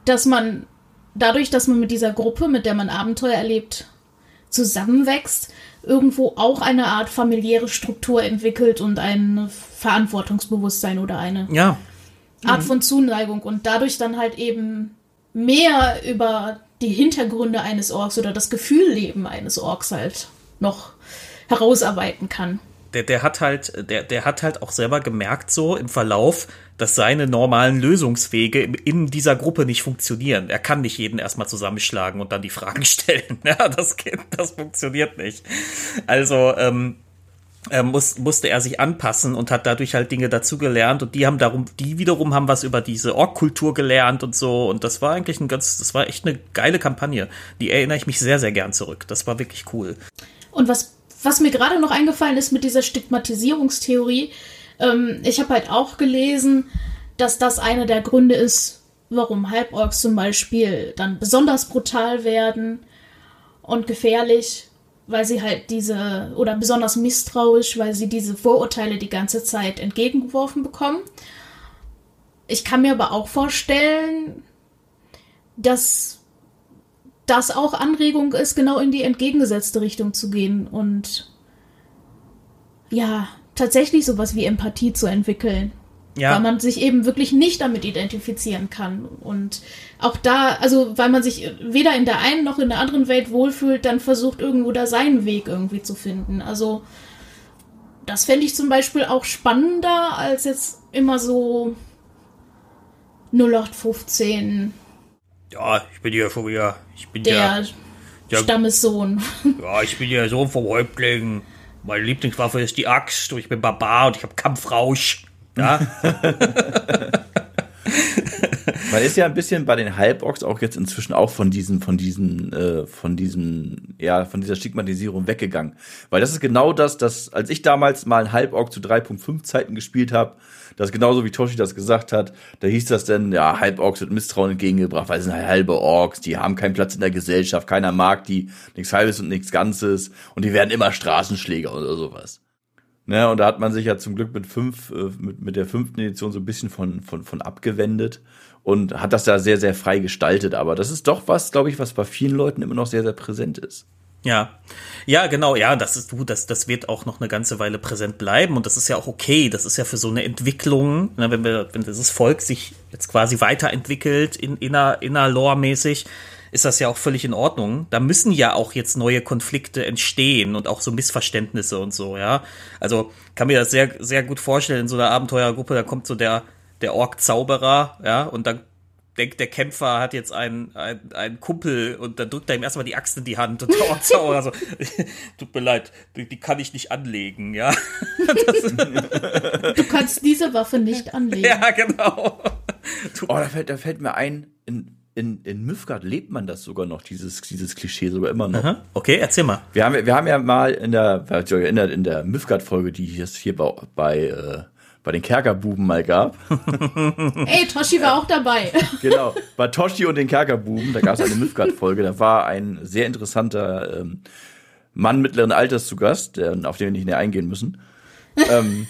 dass man dadurch, dass man mit dieser Gruppe, mit der man Abenteuer erlebt, zusammenwächst, irgendwo auch eine Art familiäre Struktur entwickelt und ein Verantwortungsbewusstsein oder eine ja. Art von Zuneigung und dadurch dann halt eben mehr über die Hintergründe eines Orks oder das Gefühlleben eines Orks halt noch herausarbeiten kann der, der hat halt, der, der hat halt auch selber gemerkt, so im Verlauf, dass seine normalen Lösungswege in dieser Gruppe nicht funktionieren. Er kann nicht jeden erstmal zusammenschlagen und dann die Fragen stellen. Ja, das, das funktioniert nicht. Also, ähm, äh, muss, musste er sich anpassen und hat dadurch halt Dinge dazugelernt und die haben darum, die wiederum haben was über diese Ork-Kultur gelernt und so und das war eigentlich ein ganz, das war echt eine geile Kampagne. Die erinnere ich mich sehr, sehr gern zurück. Das war wirklich cool. Und was was mir gerade noch eingefallen ist mit dieser Stigmatisierungstheorie, ähm, ich habe halt auch gelesen, dass das einer der Gründe ist, warum Halborgs zum Beispiel dann besonders brutal werden und gefährlich, weil sie halt diese, oder besonders misstrauisch, weil sie diese Vorurteile die ganze Zeit entgegengeworfen bekommen. Ich kann mir aber auch vorstellen, dass das auch Anregung ist, genau in die entgegengesetzte Richtung zu gehen und ja, tatsächlich sowas wie Empathie zu entwickeln. Ja. Weil man sich eben wirklich nicht damit identifizieren kann. Und auch da, also weil man sich weder in der einen noch in der anderen Welt wohlfühlt, dann versucht irgendwo da seinen Weg irgendwie zu finden. Also das fände ich zum Beispiel auch spannender als jetzt immer so 0815 ja, ich bin ja schon wieder. Ich bin der, ja, der Stammessohn. Ja, ich bin ja Sohn vom Häuptling. Meine Lieblingswaffe ist die Axt und ich bin Barbar und ich habe Kampfrausch. Ja. Man ist ja ein bisschen bei den Halborgs auch jetzt inzwischen auch von diesen, von diesen, äh, von diesem, ja, von dieser Stigmatisierung weggegangen. Weil das ist genau das, dass, als ich damals mal ein Halborg zu 3.5 Zeiten gespielt habe, das genauso wie Toshi das gesagt hat, da hieß das denn, ja, Halborgs wird Misstrauen entgegengebracht, weil es sind halt halbe Orks, die haben keinen Platz in der Gesellschaft, keiner mag die, nichts Halbes und nichts Ganzes und die werden immer Straßenschläger oder sowas. Ne, und da hat man sich ja zum Glück mit fünf, äh, mit, mit der fünften Edition so ein bisschen von, von, von abgewendet und hat das da sehr, sehr frei gestaltet. Aber das ist doch was, glaube ich, was bei vielen Leuten immer noch sehr, sehr präsent ist. Ja, ja, genau, ja, das ist du, das, das wird auch noch eine ganze Weile präsent bleiben und das ist ja auch okay. Das ist ja für so eine Entwicklung, ne, wenn wir, wenn dieses Volk sich jetzt quasi weiterentwickelt in inner, inner Lore-mäßig, ist das ja auch völlig in Ordnung. Da müssen ja auch jetzt neue Konflikte entstehen und auch so Missverständnisse und so, ja. Also kann mir das sehr, sehr gut vorstellen in so einer Abenteuergruppe, da kommt so der, der Ork-Zauberer, ja, und dann denkt, der Kämpfer hat jetzt einen, einen, einen Kumpel und dann drückt er ihm erstmal die Axt in die Hand und der Ork-Zauberer so, tut mir leid, die, die, kann ich nicht anlegen, ja. du kannst diese Waffe nicht anlegen. Ja, genau. oh, da fällt, da fällt mir ein, in in, in Mythgard lebt man das sogar noch, dieses, dieses Klischee sogar immer noch. Aha. Okay, erzähl mal. Wir haben, wir haben ja mal in der, in der, in der Mythgard-Folge, die es hier bei, bei, äh, bei den Kerkerbuben mal gab. Ey, Toshi war auch dabei. genau, bei Toshi und den Kerkerbuben, da gab es eine Mythgard-Folge, da war ein sehr interessanter ähm, Mann mittleren Alters zu Gast, der, auf den wir nicht näher eingehen müssen. ähm,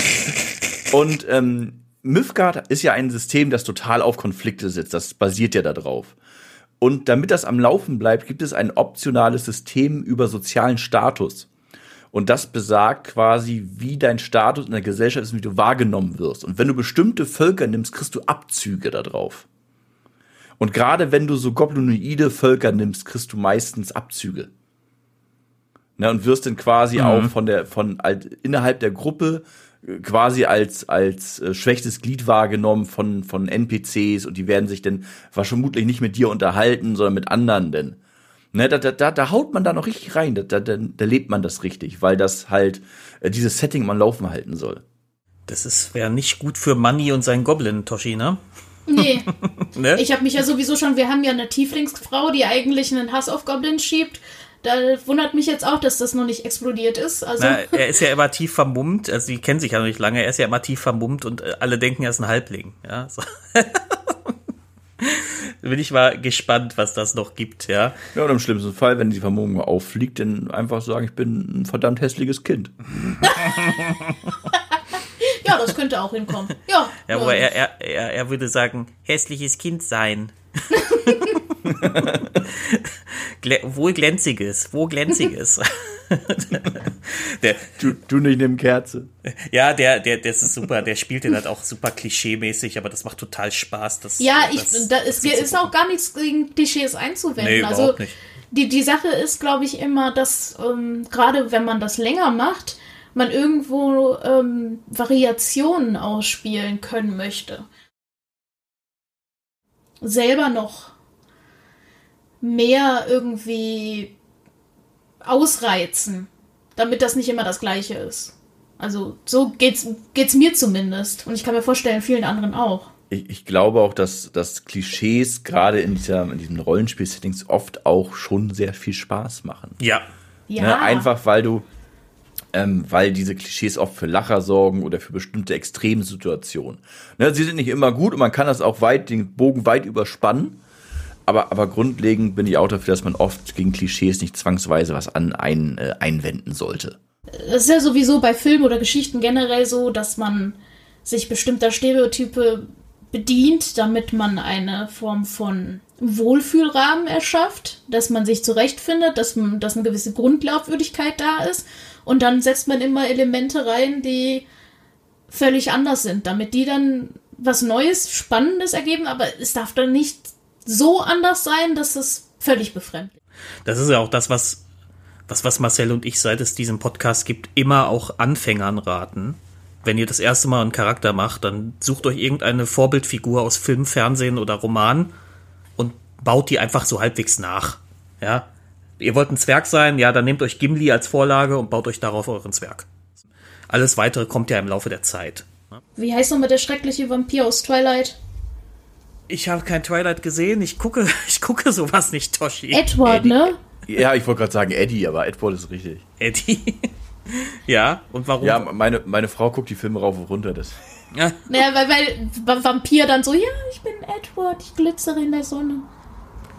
und ähm, Mythgard ist ja ein System, das total auf Konflikte setzt. Das basiert ja darauf. Und damit das am Laufen bleibt, gibt es ein optionales System über sozialen Status. Und das besagt quasi, wie dein Status in der Gesellschaft ist, wie du wahrgenommen wirst. Und wenn du bestimmte Völker nimmst, kriegst du Abzüge darauf. Und gerade wenn du so goblinoide Völker nimmst, kriegst du meistens Abzüge. Ne, und wirst dann quasi auch von der, von alt, innerhalb der Gruppe äh, quasi als, als äh, schwächstes Glied wahrgenommen von, von NPCs und die werden sich dann vermutlich nicht mit dir unterhalten, sondern mit anderen denn. Ne, da, da, da, da haut man da noch richtig rein, da, da, da, da lebt man das richtig, weil das halt äh, dieses Setting man laufen halten soll. Das ist wäre nicht gut für Manny und seinen Goblin, Toshi, ne? Nee. ne? Ich habe mich ja sowieso schon, wir haben ja eine Tieflingsfrau, die eigentlich einen Hass auf Goblins schiebt. Da wundert mich jetzt auch, dass das noch nicht explodiert ist. Also, Na, er ist ja immer tief vermummt, also die kennen sich ja noch nicht lange, er ist ja immer tief vermummt und äh, alle denken, er ist ein Halbling. Ja, so. Bin ich mal gespannt, was das noch gibt, ja. Ja, und im schlimmsten Fall, wenn die Vermummung auffliegt, dann einfach sagen, ich bin ein verdammt hässliches Kind. ja, das könnte auch hinkommen. Ja, Ja, aber er, er, er, er würde sagen, hässliches Kind sein. Glä wohl glänziges, wo glänziges. der, Du, du nicht neben Kerze. ja, der, der, das ist super, der spielt den halt auch super klischee-mäßig, aber das macht total Spaß. Das, Ja, ich, das, da ist, mir ist auch gar nichts gegen Klischees einzuwenden. Nee, also überhaupt nicht. Die, die Sache ist, glaube ich, immer, dass ähm, gerade wenn man das länger macht, man irgendwo ähm, Variationen ausspielen können möchte. Selber noch mehr irgendwie ausreizen, damit das nicht immer das Gleiche ist. Also so geht's, geht's mir zumindest. Und ich kann mir vorstellen, vielen anderen auch. Ich, ich glaube auch, dass, dass Klischees gerade in, dieser, in diesen Rollenspiel-Settings oft auch schon sehr viel Spaß machen. ja, Ja, Ne? Einfach weil du, ähm, weil diese Klischees oft für Lacher sorgen oder für bestimmte Extremsituationen. Ne? Sie sind nicht immer gut und man kann das auch weit, den Bogen weit überspannen. Aber, aber grundlegend bin ich auch dafür, dass man oft gegen Klischees nicht zwangsweise was an ein, äh, einwenden sollte. Es ist ja sowieso bei Filmen oder Geschichten generell so, dass man sich bestimmter Stereotype bedient, damit man eine Form von Wohlfühlrahmen erschafft, dass man sich zurechtfindet, dass, man, dass eine gewisse Grundglaubwürdigkeit da ist. Und dann setzt man immer Elemente rein, die völlig anders sind, damit die dann was Neues, Spannendes ergeben, aber es darf dann nicht so anders sein, dass es völlig befremdlich Das ist ja auch das, was, was, was Marcel und ich, seit es diesen Podcast gibt, immer auch Anfängern raten. Wenn ihr das erste Mal einen Charakter macht, dann sucht euch irgendeine Vorbildfigur aus Film, Fernsehen oder Roman und baut die einfach so halbwegs nach. Ja. Ihr wollt ein Zwerg sein, ja, dann nehmt euch Gimli als Vorlage und baut euch darauf euren Zwerg. Alles weitere kommt ja im Laufe der Zeit. Wie heißt nochmal der schreckliche Vampir aus Twilight? Ich habe kein Twilight gesehen, ich gucke, ich gucke sowas nicht, Toshi. Edward, ne? Ja, ich wollte gerade sagen Eddie, aber Edward ist richtig. Eddie. ja, und warum? Ja, meine, meine Frau guckt die Filme rauf und runter. Das. Ja. Naja, weil, weil Va- Vampir dann so, ja, ich bin Edward, ich glitzere in der Sonne.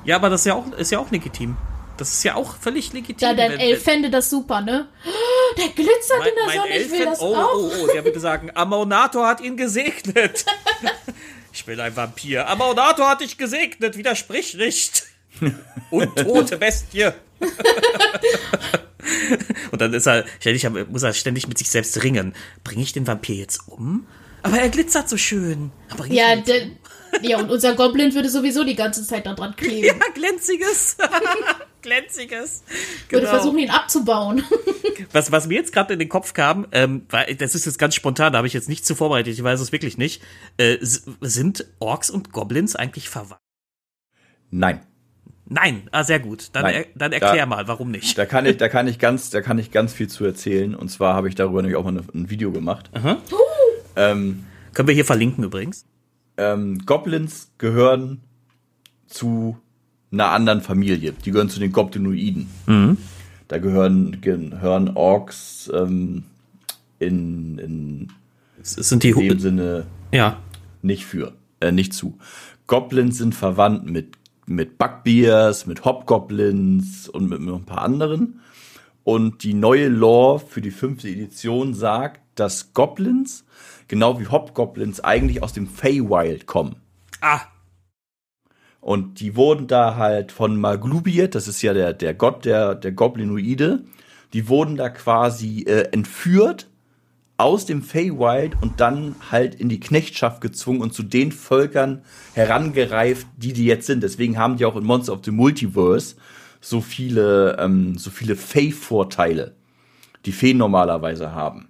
Ja, aber das ist ja auch, ist ja auch legitim. Das ist ja auch völlig legitim. Ja, dein Wenn- Elf fände das super, ne? Der glitzert mein, in der Sonne, ich Elf will fänd- das oh, auch. oh, oh, der würde sagen, Amonator hat ihn gesegnet. Ich bin ein Vampir. Amonator hat dich gesegnet, widersprich nicht. Untote Bestie. Und dann ist er, ständig, muss er ständig mit sich selbst ringen. Bringe ich den Vampir jetzt um? Aber er glitzert so schön. Aber Ja, der, ja, und unser Goblin würde sowieso die ganze Zeit da dran kleben. Ja, glänziges. Glänziges. Würde Genau. versuchen, ihn abzubauen. Was, was mir jetzt gerade in den Kopf kam, ähm, weil das ist jetzt ganz spontan, da habe ich jetzt nichts zu vorbereitet, ich weiß es wirklich nicht. Äh, sind Orks und Goblins eigentlich verwandt? Nein. Nein, ah, sehr gut. Dann, er, dann erklär Da- mal, warum nicht. Da kann ich, da kann ich ganz, da kann ich ganz viel zu erzählen. Und zwar habe ich darüber nämlich auch mal ein Video gemacht. Ähm, Können wir hier verlinken übrigens. ähm, Goblins gehören zu einer anderen Familie. Die gehören zu den Goblinoiden. Da gehören, gehören Orks ähm, in, in sind die dem Hu Sinne Ja. nicht für, äh, nicht zu. Goblins sind verwandt mit, mit Bugbears, mit Hobgoblins und mit noch ein paar anderen. Und die neue Lore für die fünfte Edition sagt, dass Goblins, genau wie Hobgoblins, eigentlich aus dem Feywild kommen. Ah, Und die wurden da halt von Maglubiet, das ist ja der, der Gott der, der Goblinoide, die wurden da quasi äh, entführt aus dem Feywild und dann halt in die Knechtschaft gezwungen und zu den Völkern herangereift, die die jetzt sind. Deswegen haben die auch in Monster of the Multiverse so viele, ähm, so viele Fey-Vorteile, die Feen normalerweise haben.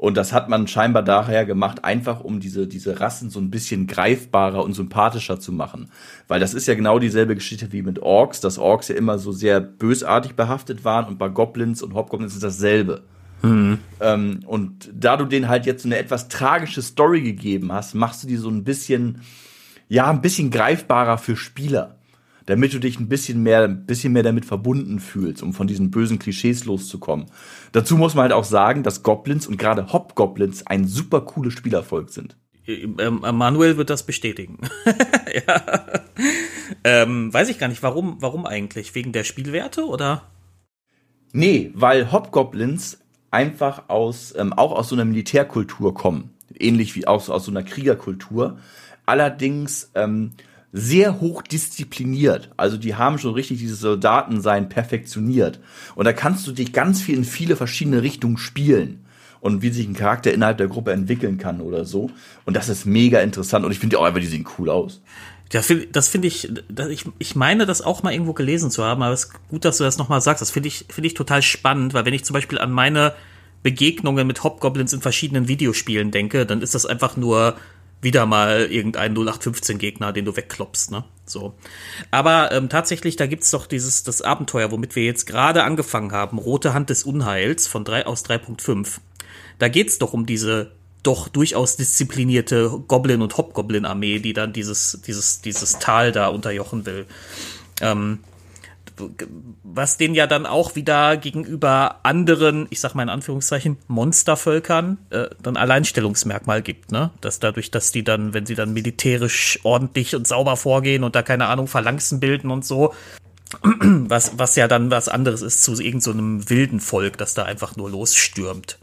Und das hat man scheinbar daher gemacht, einfach um diese, diese Rassen so ein bisschen greifbarer und sympathischer zu machen. Weil das ist ja genau dieselbe Geschichte wie mit Orks, dass Orks ja immer so sehr bösartig behaftet waren und bei Goblins und Hobgoblins ist dasselbe. Mhm. Ähm, und da du denen halt jetzt so eine etwas tragische Story gegeben hast, machst du die so ein bisschen, ja, ein bisschen greifbarer für Spieler damit du dich ein bisschen mehr, ein bisschen mehr damit verbunden fühlst, um von diesen bösen Klischees loszukommen. Dazu muss man halt auch sagen, dass Goblins und gerade Hobgoblins ein super cooles Spielervolk sind. Ähm, Manuel wird das bestätigen. ja. ähm, weiß ich gar nicht, warum, warum eigentlich? Wegen der Spielwerte oder? Nee, weil Hobgoblins einfach aus, ähm, auch aus so einer Militärkultur kommen. Ähnlich wie aus, aus so einer Kriegerkultur. Allerdings ähm, sehr hoch diszipliniert. Also die haben schon richtig dieses Soldatensein perfektioniert. Und da kannst du dich ganz viel in viele verschiedene Richtungen spielen. Und wie sich ein Charakter innerhalb der Gruppe entwickeln kann oder so. Und das ist mega interessant. Und ich finde auch einfach, die sehen cool aus. Ja, das finde ich, ich, ich meine, das auch mal irgendwo gelesen zu haben, aber es ist gut, dass du das nochmal sagst. Das finde ich, finde ich total spannend, weil wenn ich zum Beispiel an meine Begegnungen mit Hobgoblins in verschiedenen Videospielen denke, dann ist das einfach nur wieder mal irgendein 0815-Gegner, den du wegkloppst, ne? So. Aber ähm, tatsächlich, da gibt's doch dieses das Abenteuer, womit wir jetzt gerade angefangen haben, Rote Hand des Unheils von 3 aus 3.5. Da geht's doch um diese doch durchaus disziplinierte Goblin- und Hobgoblin-Armee, die dann dieses, dieses, dieses Tal da unterjochen will. Ähm, was den ja dann auch wieder gegenüber anderen, ich sag mal in Anführungszeichen, Monstervölkern äh, dann Alleinstellungsmerkmal gibt, ne? Dass dadurch, dass die dann, wenn sie dann militärisch ordentlich und sauber vorgehen und da keine Ahnung, Phalanxen bilden und so, was, was ja dann was anderes ist zu irgendeinem so wilden Volk, das da einfach nur losstürmt.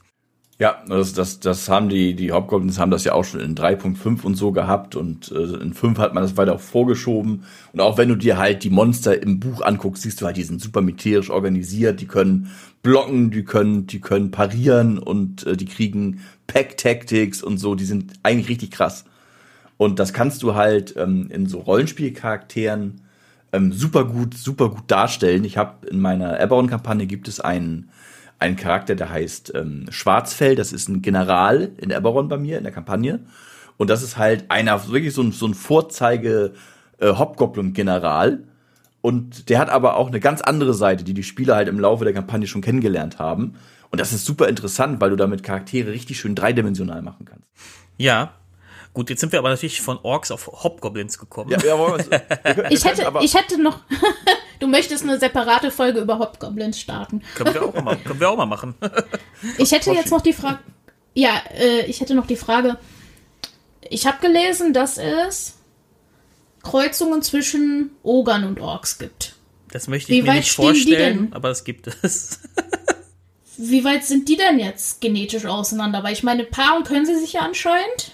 Ja, das, das, das haben die, die Hobgoblins haben das ja auch schon in 3.5 und so gehabt und äh, in 5 hat man das weiter vorgeschoben. Und auch wenn du dir halt die Monster im Buch anguckst, siehst du halt, die sind super militärisch organisiert, die können blocken, die können, die können parieren und äh, die kriegen Pack-Tactics und so, die sind eigentlich richtig krass. Und das kannst du halt ähm, in so Rollenspielcharakteren ähm, super gut, super gut darstellen. Ich habe in meiner Airborne-Kampagne gibt es einen einen Charakter, der heißt ähm, Schwarzfell. Das ist ein General in Eberron bei mir in der Kampagne. Und das ist halt einer, wirklich so ein, so ein Vorzeige äh, Hobgoblin-General. Und der hat aber auch eine ganz andere Seite, die die Spieler halt im Laufe der Kampagne schon kennengelernt haben. Und das ist super interessant, weil du damit Charaktere richtig schön dreidimensional machen kannst. Ja, Gut, jetzt sind wir aber natürlich von Orks auf Hobgoblins gekommen. Ja, ja, wir, wir ich, hätte, ich hätte noch. du möchtest eine separate Folge über Hobgoblins starten. Können wir auch mal, können wir auch mal machen. ich hätte jetzt noch die Frage. Ja, äh, ich hätte noch die Frage. Ich habe gelesen, dass es Kreuzungen zwischen Ogern und Orks gibt. Das möchte ich Wie mir nicht vorstellen, aber es gibt es. Wie weit sind die denn jetzt genetisch auseinander? Weil ich meine, Paaren können sie sich ja anscheinend.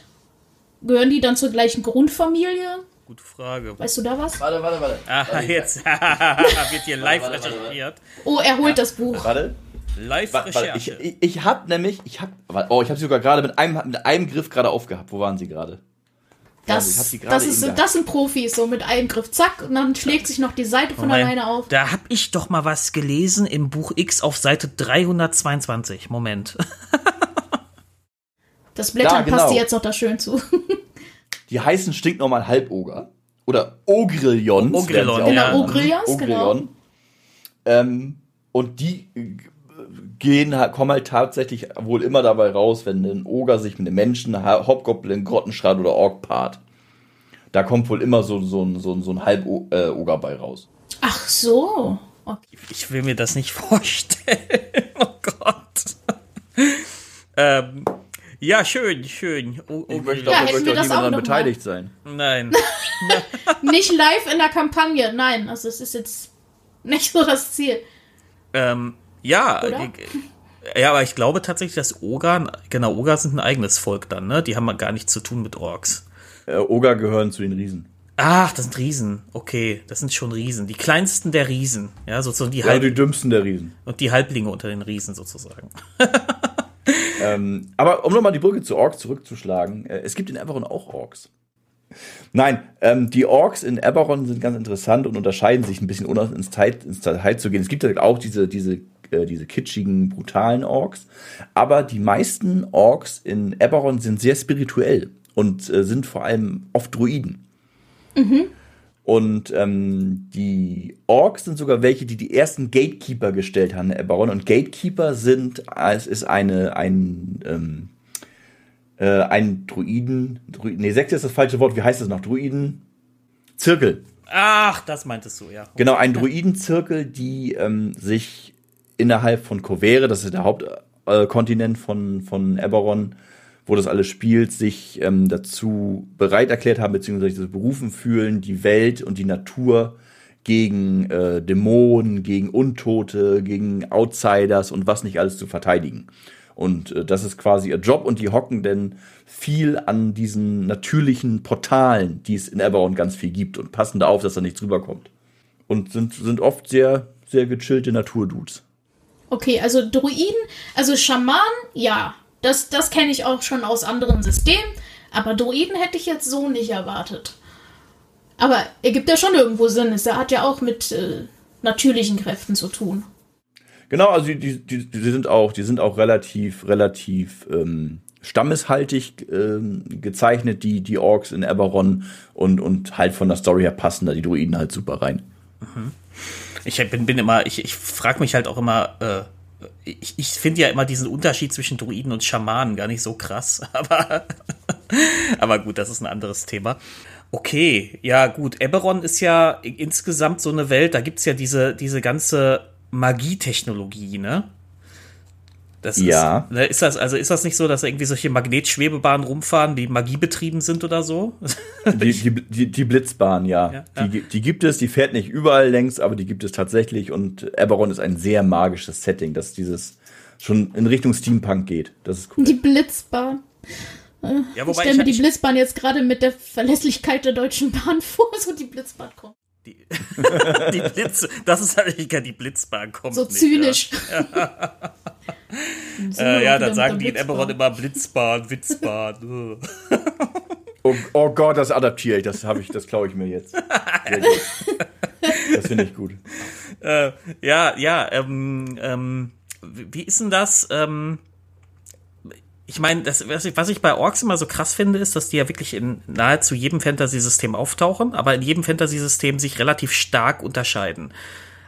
Gehören die dann zur gleichen Grundfamilie? Gute Frage. Weißt du da was? Warte, warte, warte. Ah, jetzt wird hier live warte, warte, recherchiert. Oh, er holt ja. das Buch. Warte. Live Recherche. Ich, ich, ich habe nämlich, ich habe, oh, ich habe sie sogar gerade mit einem, mit einem Griff gerade aufgehabt. Wo waren sie gerade? Das, das, ist das sind Profis, so mit einem Griff, zack, und dann schlägt sich noch die Seite von Moment, alleine auf. Da hab ich doch mal was gelesen im Buch X auf Seite 322. Moment. Das Blättern ja, genau. passt dir jetzt noch da schön zu. die heißen stinknormal Halboger. Oder Ogrillions. Ogrillion, genau, Ogrillions, genau. Ähm, und die gehen, kommen halt tatsächlich wohl immer dabei raus, wenn ein Oger sich mit einem Menschen, Hobgoblin, Grottenschrat oder Ork paart. Da kommt wohl immer so, so, so, so ein Halboger bei raus. Ach so. Okay. Ich will mir das nicht vorstellen. oh Gott. ähm, ja, schön, schön. Oh, okay. Ich möchte ja, auch, möchte auch niemand daran beteiligt mal. sein. Nein. nicht live in der Kampagne, nein. Also es ist jetzt nicht so das Ziel. Ähm, ja, ja, aber ich glaube tatsächlich, dass Ogar, genau, Ogar sind ein eigenes Volk dann, ne? Die haben gar nichts zu tun mit Orks. Äh, Ogar gehören zu den Riesen. Ach, das sind Riesen. Okay, das sind schon Riesen. Die kleinsten der Riesen. Ja, sozusagen die Ja, Halb die dümmsten der Riesen. Und die Halblinge unter den Riesen sozusagen. ähm, aber um nochmal die Brücke zu Orks zurückzuschlagen, äh, es gibt in Everon auch Orks. Nein, ähm, die Orks in Eberron sind ganz interessant und unterscheiden sich ein bisschen, ohne ins Detail zu gehen. Es gibt halt auch diese, diese, äh, diese kitschigen, brutalen Orks, aber die meisten Orks in Eberron sind sehr spirituell und äh, sind vor allem oft Druiden. Mhm. Und ähm, die Orks sind sogar welche, die die ersten Gatekeeper gestellt haben in Eberron. Und Gatekeeper sind, es ist eine, ein, ähm, äh, ein Druiden, Druiden, nee, Sekte ist das falsche Wort, wie heißt das noch? Druiden? Zirkel. Ach, das meintest du, ja. Genau, ein Druidenzirkel, die ähm, sich innerhalb von Kovere, das ist der Hauptkontinent äh, von, von Eberron, wo das alles spielt, sich ähm, dazu bereit erklärt haben, beziehungsweise berufen fühlen, die Welt und die Natur gegen äh, Dämonen, gegen Untote, gegen Outsiders und was nicht alles zu verteidigen. Und äh, das ist quasi ihr Job und die hocken denn viel an diesen natürlichen Portalen, die es in Eberron ganz viel gibt und passen da auf, dass da nichts rüberkommt. Und sind, sind oft sehr, sehr gechillte Naturdudes. Okay, also Druiden, also Schaman, ja, das, das kenne ich auch schon aus anderen Systemen, aber Druiden hätte ich jetzt so nicht erwartet. Aber er gibt ja schon irgendwo Sinn. Es hat ja auch mit äh, natürlichen Kräften zu tun. Genau, also die, die, die, die sind auch, die sind auch relativ, relativ ähm, stammeshaltig ähm, gezeichnet, die, die Orks in Eberron und, und halt von der Story her passen da die Druiden halt super rein. Mhm. Ich bin, bin immer, ich, ich frage mich halt auch immer, äh, ich, ich finde ja immer diesen Unterschied zwischen Druiden und Schamanen gar nicht so krass, aber, aber gut, das ist ein anderes Thema. Okay, ja gut, Eberron ist ja insgesamt so eine Welt, da gibt's ja diese, diese ganze Magietechnologie, ne? Das ja. Ist, ne, ist, das, also ist das nicht so, dass irgendwie solche Magnetschwebebahnen rumfahren, die magiebetrieben sind oder so? Die, die, die, die Blitzbahn, ja. ja, ja. Die, die gibt es, die fährt nicht überall längs, aber die gibt es tatsächlich und Eberron ist ein sehr magisches Setting, dass dieses schon in Richtung Steampunk geht. Das ist cool. Die Blitzbahn. Ja, ich stelle mir die Blitzbahn jetzt gerade mit der Verlässlichkeit der Deutschen Bahn vor, so die Blitzbahn kommt. Die, die Blitz, das ist eigentlich gar die Blitzbahn kommt. So nicht, zynisch. Ja, äh, ja dann sagen die in Eberron immer Blitzbahn, Witzbahn. oh, oh, Gott, das adaptiere ich, das habe ich, das klaue ich mir jetzt. Das finde ich gut. Äh, ja, ja, ähm, ähm, wie ist denn das? Ähm, ich meine, das, was ich, was ich bei Orks immer so krass finde, ist, dass die ja wirklich in nahezu jedem Fantasy-System auftauchen, aber in jedem Fantasy-System sich relativ stark unterscheiden.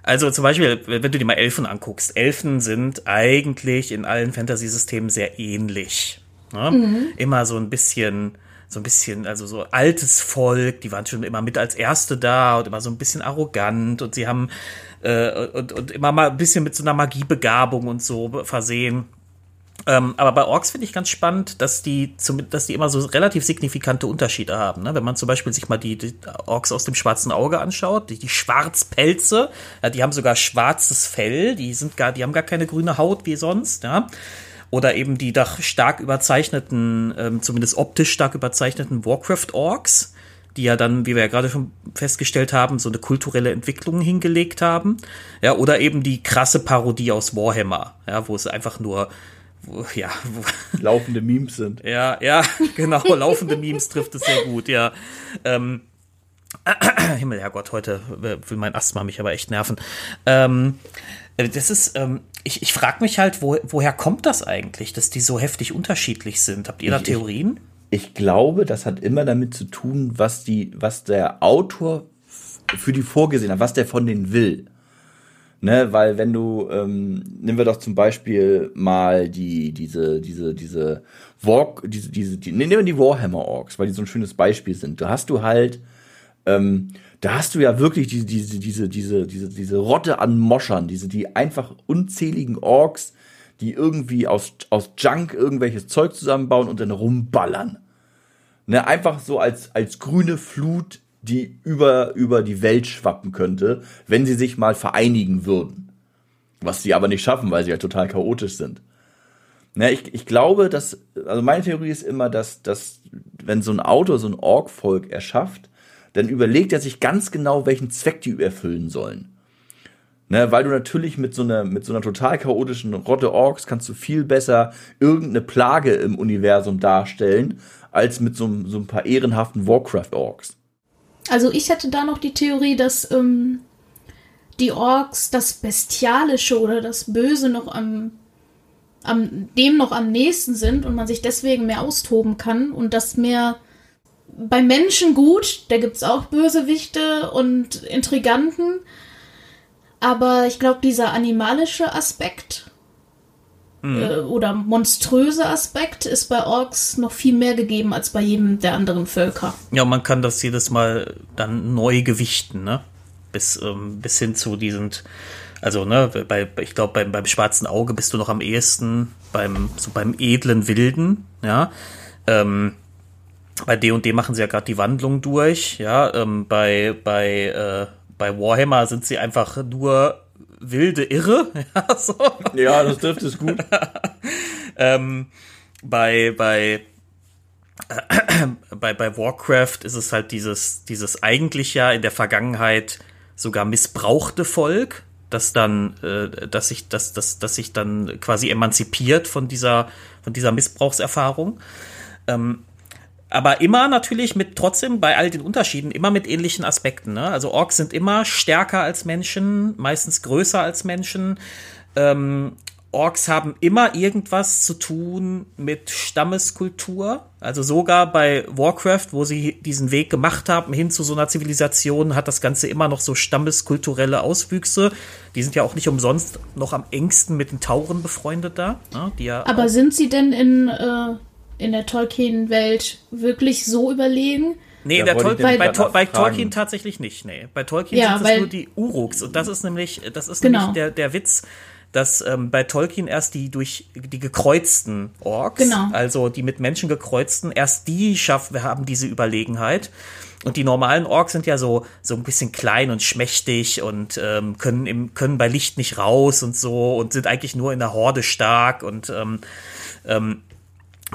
Also zum Beispiel, wenn du dir mal Elfen anguckst, Elfen sind eigentlich in allen Fantasy-Systemen sehr ähnlich. Ne? Mhm. Immer so ein bisschen, so ein bisschen, also so altes Volk, die waren schon immer mit als Erste da und immer so ein bisschen arrogant und sie haben äh, und, und immer mal ein bisschen mit so einer Magiebegabung und so versehen. Ähm, aber bei Orks finde ich ganz spannend, dass die, zum, dass die immer so relativ signifikante Unterschiede haben. Ne? Wenn man zum Beispiel sich mal die, die Orks aus dem schwarzen Auge anschaut, die, die Schwarzpelze, ja, die haben sogar schwarzes Fell, die sind gar, die haben gar keine grüne Haut wie sonst, ja. Oder eben die doch stark überzeichneten, ähm, zumindest optisch stark überzeichneten Warcraft-Orks, die ja dann, wie wir ja gerade schon festgestellt haben, so eine kulturelle Entwicklung hingelegt haben. Ja, oder eben die krasse Parodie aus Warhammer, ja, wo es einfach nur wo, ja, wo, laufende Memes sind. Ja, ja, genau, laufende Memes trifft es sehr gut, ja. Ähm, äh, Himmel, Herrgott, heute will mein Asthma mich aber echt nerven. Ähm, äh, das ist, ähm, ich, ich frage mich halt, wo, woher kommt das eigentlich, dass die so heftig unterschiedlich sind? Habt ihr da Theorien? Ich, ich glaube, das hat immer damit zu tun, was die, was der Autor für die vorgesehen hat, was der von denen will. Ne, weil wenn du, ähm, nehmen wir doch zum Beispiel mal die, diese, diese, diese Walk, diese, diese, die, nehmen wir die Warhammer Orks, weil die so ein schönes Beispiel sind. Da hast du halt, ähm, da hast du ja wirklich diese, diese, diese, diese, diese, diese Rotte an Moschern, diese, die einfach unzähligen Orks, die irgendwie aus, aus Junk irgendwelches Zeug zusammenbauen und dann rumballern. Ne, einfach so als, als grüne Flut die über, über die Welt schwappen könnte, wenn sie sich mal vereinigen würden. Was sie aber nicht schaffen, weil sie ja total chaotisch sind. Na, ich, ich glaube, dass, also meine Theorie ist immer, dass, dass wenn so ein Autor so ein Org-Volk erschafft, dann überlegt er sich ganz genau, welchen Zweck die erfüllen sollen. Ne, weil du natürlich mit so einer, mit so einer total chaotischen Rotte Orks kannst du viel besser irgendeine Plage im Universum darstellen, als mit so, so ein paar ehrenhaften Warcraft-Orks. Also ich hätte da noch die Theorie, dass ähm, die Orks das Bestialische oder das Böse noch am, am dem noch am nächsten sind und man sich deswegen mehr austoben kann und das mehr bei Menschen gut, da gibt's auch Bösewichte und Intriganten, aber ich glaube, dieser animalische Aspekt Mhm. äh, oder monströse Aspekt ist bei Orks noch viel mehr gegeben als bei jedem der anderen Völker. Ja, man kann das jedes Mal dann neu gewichten, ne? Bis, ähm, bis hin zu diesen, also, ne, bei, ich glaube, beim, beim schwarzen Auge bist du noch am ehesten beim, so beim edlen Wilden, ja. Ähm, bei D und D machen sie ja gerade die Wandlung durch, ja. Ähm, bei, bei, äh, bei Warhammer sind sie einfach nur wilde Irre, ja, so. Ja, das trifft es gut. Ähm, bei, bei, bei, bei Warcraft ist es halt dieses, dieses eigentlich ja in der Vergangenheit sogar missbrauchte Volk, das dann, äh, dass sich, das, das, das sich dann quasi emanzipiert von dieser, von dieser Missbrauchserfahrung. Ähm, aber immer natürlich mit trotzdem bei all den Unterschieden immer mit ähnlichen Aspekten. Ne? Also Orks sind immer stärker als Menschen, meistens größer als Menschen. Ähm, Orks haben immer irgendwas zu tun mit Stammeskultur. Also sogar bei Warcraft, wo sie diesen Weg gemacht haben hin zu so einer Zivilisation, hat das Ganze immer noch so stammeskulturelle Auswüchse. Die sind ja auch nicht umsonst noch am engsten mit den Tauren befreundet da. Ne? Die ja Aber sind sie denn in, äh, in der Tolkien-Welt wirklich so überlegen? Nee, in der Tol bei, bei, Tol bei. Tolkien tatsächlich nicht, nee. Bei Tolkien Ja, sind es nur die Uruks und das ist nämlich, das ist Genau. nämlich der, der Witz, dass ähm, bei Tolkien erst die durch die gekreuzten Orks, Genau. also die mit Menschen gekreuzten, erst die schaffen, haben diese Überlegenheit. Und die normalen Orks sind ja so, so ein bisschen klein und schmächtig und ähm, können, im, können bei Licht nicht raus und so und sind eigentlich nur in der Horde stark und ähm, ähm,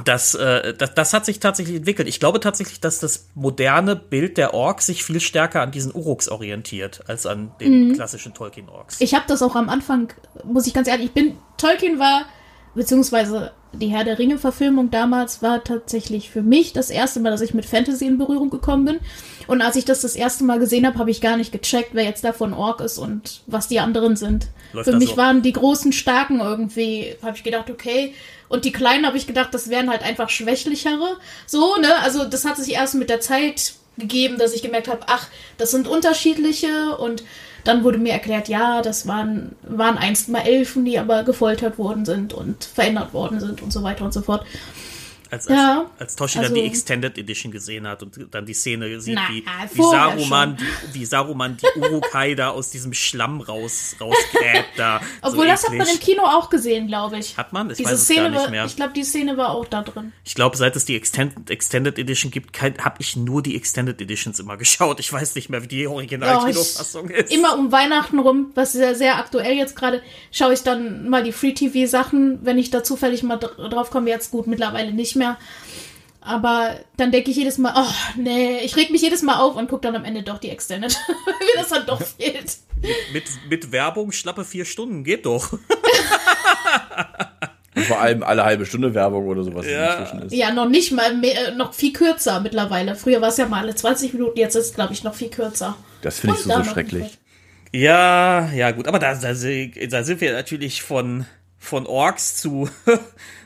das, äh, das, das hat sich tatsächlich entwickelt. Ich glaube tatsächlich, dass das moderne Bild der Orks sich viel stärker an diesen Uruks orientiert, als an den klassischen Tolkien-Orks. Ich habe das auch am Anfang, muss ich ganz ehrlich, ich bin, Tolkien war, beziehungsweise die Herr der Ringe-Verfilmung damals war tatsächlich für mich das erste Mal, dass ich mit Fantasy in Berührung gekommen bin. Und als ich das das erste Mal gesehen habe, habe ich gar nicht gecheckt, wer jetzt davon Ork ist und was die anderen sind. Läuft für mich so? waren die großen Starken irgendwie, habe ich gedacht, okay. Und die Kleinen habe ich gedacht, das wären halt einfach schwächlichere. So, ne? Also das hat sich erst mit der Zeit gegeben, dass ich gemerkt habe, ach, das sind unterschiedliche und dann wurde mir erklärt, ja, das waren, waren einst mal Elfen, die aber gefoltert worden sind und verändert worden sind und so weiter und so fort. Als, als, Ja, als Toshi also- dann die Extended Edition gesehen hat und dann die Szene sieht, Na, wie, wie, vorher Saruman, die, wie Saruman die Urukai da aus diesem Schlamm raus, rausgräbt da. Obwohl, so das hat man eklig. im Kino auch gesehen, glaube ich. Hat man? Ich Diese weiß es Szene gar nicht war, mehr. ich glaube, die Szene war auch da drin. Ich glaube, seit es die Extended, Extended Edition gibt, habe ich nur die Extended Editions immer geschaut. Ich weiß nicht mehr, wie die Ja, Original-Kinofassung ich, ist. immer um Weihnachten rum, was sehr, sehr aktuell jetzt gerade, schaue ich dann mal die Free-TV-Sachen, wenn ich da zufällig mal dr- drauf komme. Jetzt gut, mittlerweile nicht mehr. Aber dann denke ich jedes Mal, oh nee, ich reg mich jedes Mal auf und gucke dann am Ende doch die Extended, wie das dann doch fehlt. mit, mit Werbung schlappe vier Stunden, geht doch. Und vor allem alle halbe Stunde Werbung oder sowas Ja. inzwischen ist. Ja, noch nicht mal mehr, äh, noch viel kürzer mittlerweile. Früher war es ja mal alle 20 Minuten, jetzt ist es, glaube ich, noch viel kürzer. Das finde ich so, so schrecklich. Ja, ja, gut, aber da, da, da sind wir natürlich von, von Orks zu,